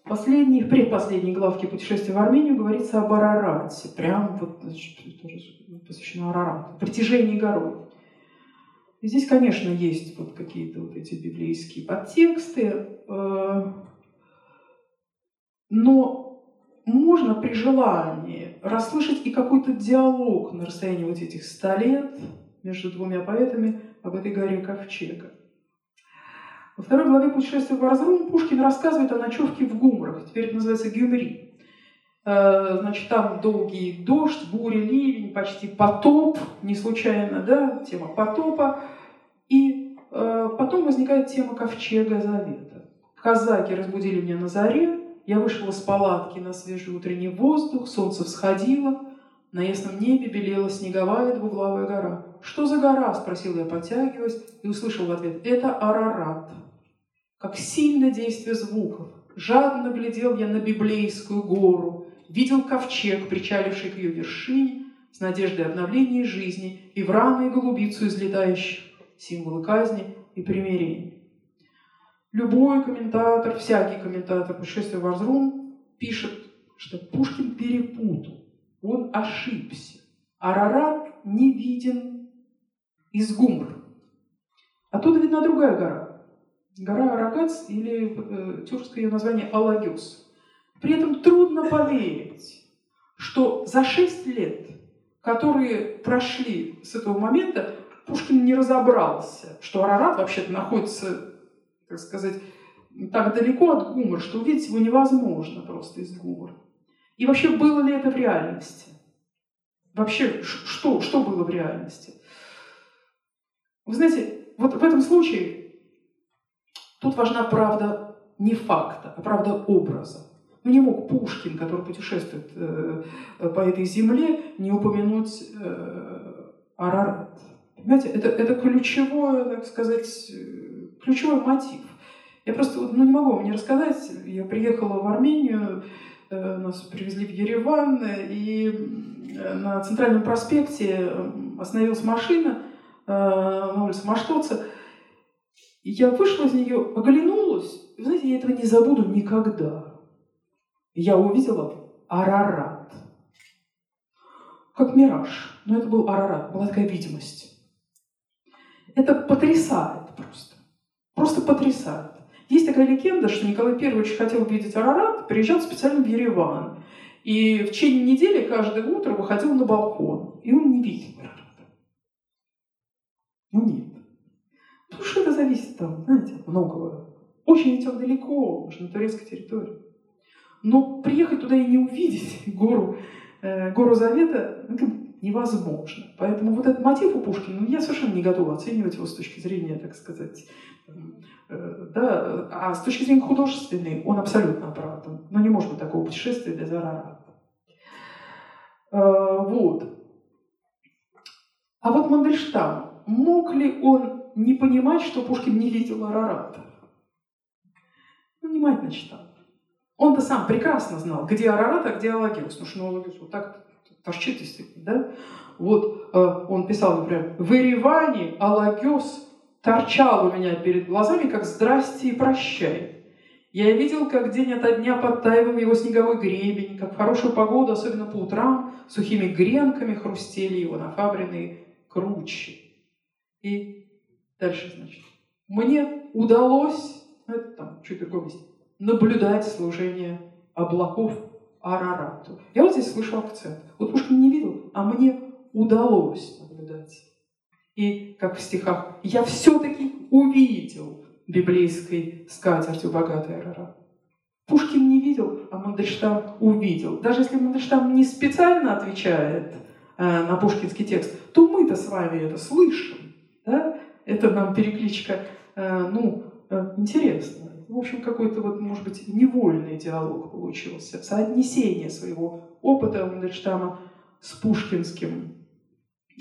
Последней, в предпоследней главке «Путешествие в Армению» говорится об Арарате. Прям вот посвящено Арарату. Притяжении горой. И здесь, конечно, есть вот какие-то вот эти библейские подтексты, э, но можно при желании расслышать и какой-то диалог на расстоянии вот этих ста лет между двумя поэтами об этой горе Ковчега. Во второй главе «Путешествие в Арзрум» Пушкин рассказывает о ночевке в Гумрах, теперь это называется Гюмри. Э, значит, там долгий дождь, буря, ливень, почти потоп, не случайно, да, тема потопа. И э, потом возникает тема ковчега завета. Казаки разбудили меня на заре, я вышел из палатки на свежий утренний воздух, солнце всходило, на ясном небе белела снеговая двуглавая гора. «Что за гора?» – спросил я, потягиваясь, и услышал в ответ «Это Арарат». Как сильно действие звуков. Жадно глядел я на библейскую гору, видел ковчег, причаливший к ее вершине, с надеждой обновления жизни, и врана и голубицу излетающих, символы казни и примирения. Любой комментатор, всякий комментатор путешествия в Арзрум пишет, что Пушкин перепутал, он ошибся. Арарат не виден из Гумр. Оттуда видна другая гора. Гора Арагац или э, тюркское ее название Алагюс. При этом трудно поверить, что за шесть лет, которые прошли с этого момента, Пушкин не разобрался, что Арарат вообще-то находится, так сказать, так далеко от Гумра, что увидеть его невозможно просто из Гумра. И вообще, было ли это в реальности? Вообще, что, что было в реальности? Вы знаете, вот в этом случае тут важна правда не факта, а правда образа. Ну, не мог Пушкин, который путешествует э, по этой земле, не упомянуть э, Арарат. Понимаете, это, это ключевое, так сказать, ключевой мотив. Я просто ну, не могу вам не рассказать. Я приехала в Армению, э, нас привезли в Ереван, и э, на центральном проспекте остановилась машина э, на улице Маштоца. И я вышла из нее, оглянулась. Вы знаете, я этого не забуду никогда. Я увидела Арарат. Как мираж. Но это был Арарат, была такая видимость. Это потрясает просто. Просто потрясает. Есть такая легенда, что Николай I очень хотел увидеть Арарат, приезжал специально в Ереван. И в течение недели каждое утро выходил на балкон. И он не видел Арарата. Ну нет. Потому что это зависит там, знаете, многого. Очень идет далеко, уже на турецкой территории. Но приехать туда и не увидеть гору, э, гору Завета, ну, невозможно. Поэтому вот этот мотив у Пушкина, ну, я совершенно не готова оценивать его с точки зрения, так сказать, э, да, а с точки зрения художественной он абсолютно оправдан. Но не может быть такого путешествия без Арарата. Э, вот. А вот Мандельштам, мог ли он не понимать, что Пушкин не видел Арарата? Ну, внимательно читал. Он-то сам прекрасно знал, где Арарат, а где Алагиос. Потому что ну, Алагиос вот так торчит действительно, да? Вот э, он писал, например, в Ереване Алагиос торчал у меня перед глазами, как «здрасте и прощай». Я видел, как день ото дня подтаивал его снеговой гребень, как в хорошую погоду, особенно по утрам, сухими гренками хрустели его нафабренные кручи. И дальше, значит, мне удалось, ну, это там чуть другое наблюдать служение облаков Арарату. Я вот здесь слышу акцент. Вот Пушкин не видел, а мне удалось наблюдать. И, как в стихах, я все-таки увидел библейской скатертью богатый Арарат. Пушкин не видел, а Мандельштам увидел. Даже если Мандельштам не специально отвечает э, на пушкинский текст, то мы-то с вами это слышим. Да? Это нам перекличка, э, ну, э, интересная в общем, какой-то, вот, может быть, невольный диалог получился, соотнесение своего опыта Мандельштама с пушкинским.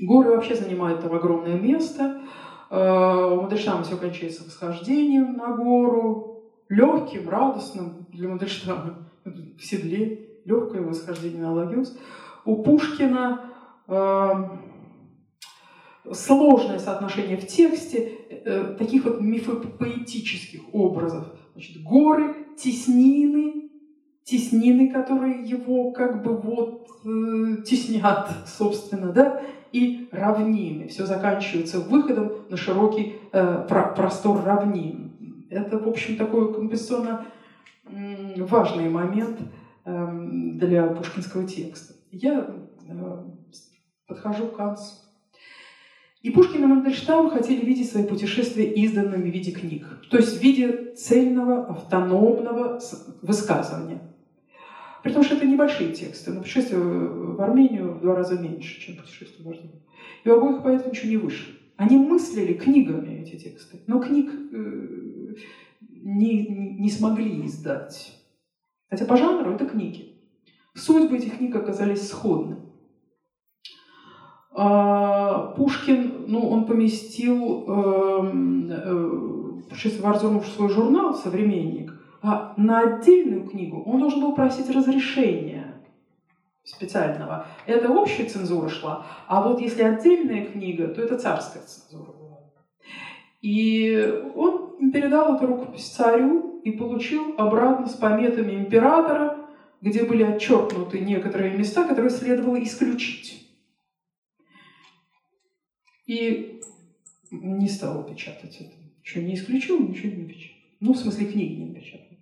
Горы вообще занимают там огромное место. Э, у Мандельштама все кончается восхождением на гору, легким, радостным для Мандельштама в седле, легкое восхождение на Лагиус. У Пушкина э, сложное соотношение в тексте э, таких вот мифопоэтических образов. Значит, горы, теснины, теснины, которые его как бы вот э, теснят, собственно, да, и равнины. Все заканчивается выходом на широкий э, про простор равнин. Это, в общем, такой композиционно э, важный момент э, для пушкинского текста. Я э, подхожу к концу. И Пушкин и Мандельштам хотели видеть свои путешествия изданными в виде книг, то есть в виде цельного, автономного высказывания. При том, что это небольшие тексты, но путешествие в Армению в два раза меньше, чем путешествие в Армению. И у обоих поэтов ничего не вышло. Они мыслили книгами эти тексты, но книг э, не, не смогли издать. Хотя по жанру это книги. Судьбы этих книг оказались сходны. А, Пушкин, ну, он поместил э, э, путешествие в в свой журнал «Современник», а на отдельную книгу он должен был просить разрешения специального. Это общая цензура шла, а вот если отдельная книга, то это царская цензура была. И он передал эту рукопись царю и получил обратно с пометами императора, где были отчеркнуты некоторые места, которые следовало исключить и не стал печатать это. Что, не исключил, ничего не печатал. Ну, в смысле, книги не напечатал.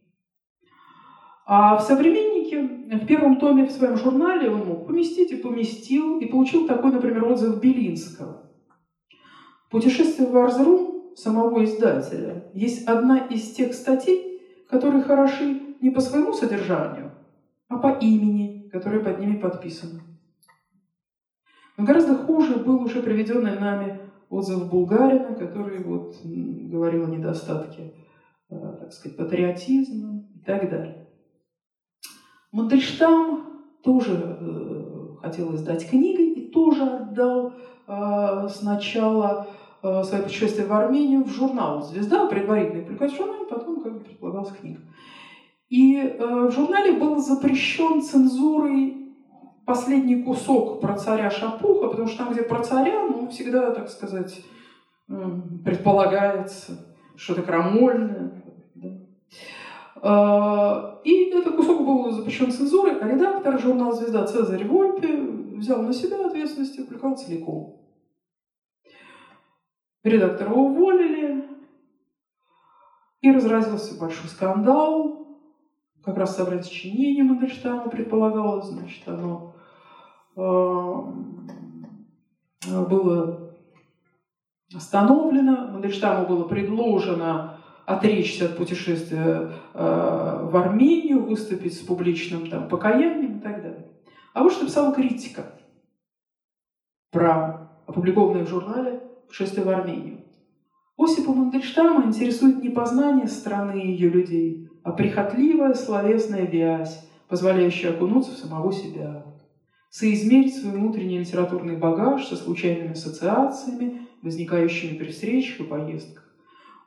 А в «Современнике», в первом томе в своем журнале он мог поместить и поместил, и получил такой, например, отзыв Белинского. «Путешествие в Арзрум» самого издателя есть одна из тех статей, которые хороши не по своему содержанию, а по имени, которое под ними подписано. Но гораздо хуже был уже приведенный нами отзыв Булгарина, который вот говорил о недостатке, э, так сказать, патриотизма и так далее. Мандельштам тоже э, хотел издать книги и тоже отдал э, сначала свое путешествие в Армению в журнал «Звезда», предварительно публиковать в журнале, потом, как бы, предполагалась книга. И в журнале был запрещен цензурой последний кусок про царя Шапуха, потому что там, где про царя, ну, всегда, так сказать, предполагается что-то крамольное. Да. А, и этот кусок был запрещен цензурой, а редактор журнала «Звезда» Цезарь Вольпе взял на себя ответственность и опубликовал целиком. Редактора уволили, и разразился большой скандал. Как раз собрание сочинения Мандельштама предполагалось, значит, оно было остановлено, Мандельштаму было предложено отречься от путешествия э, в Армению, выступить с публичным там, покаянием и так далее. А вот что написала критика про опубликованное в журнале «Путешествие в Армению». Осипа Мандельштама интересует не познание страны и ее людей, а прихотливая словесная вязь, позволяющая окунуться в самого себя соизмерить свой внутренний литературный багаж со случайными ассоциациями, возникающими при встречах и поездках.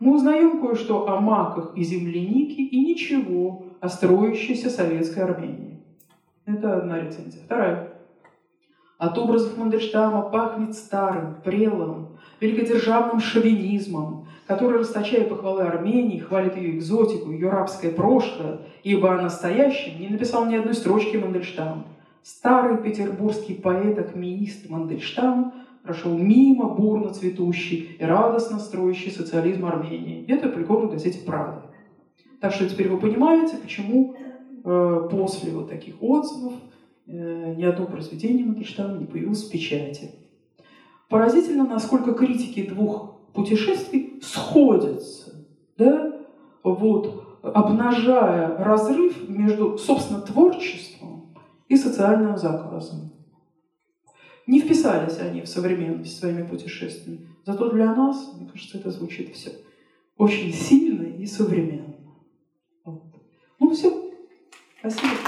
Мы узнаем кое-что о маках и землянике и ничего о строящейся советской Армении. Это одна рецензия. Вторая. От образов Мандельштама пахнет старым, прелым, великодержавным шовинизмом, который, расточая похвалы Армении, хвалит ее экзотику, ее рабское прошлое, ибо о настоящем не написал ни одной строчки Мандельштама. Старый петербургский поэт-акмеист Мандельштам прошел мимо бурно цветущий и радостно строящий социализм Армении. Это опубликовано в газете «Правда». Так что теперь вы понимаете, почему э, после вот таких отзывов э, ни одно произведение Мандельштама не появилось в печати. Поразительно, насколько критики двух путешествий сходятся, да, вот, обнажая разрыв между, собственно, творчеством и социальным заказом. Не вписались они в современность своими путешествиями. Зато для нас, мне кажется, это звучит все очень сильно и современно. Вот. Ну все. Спасибо.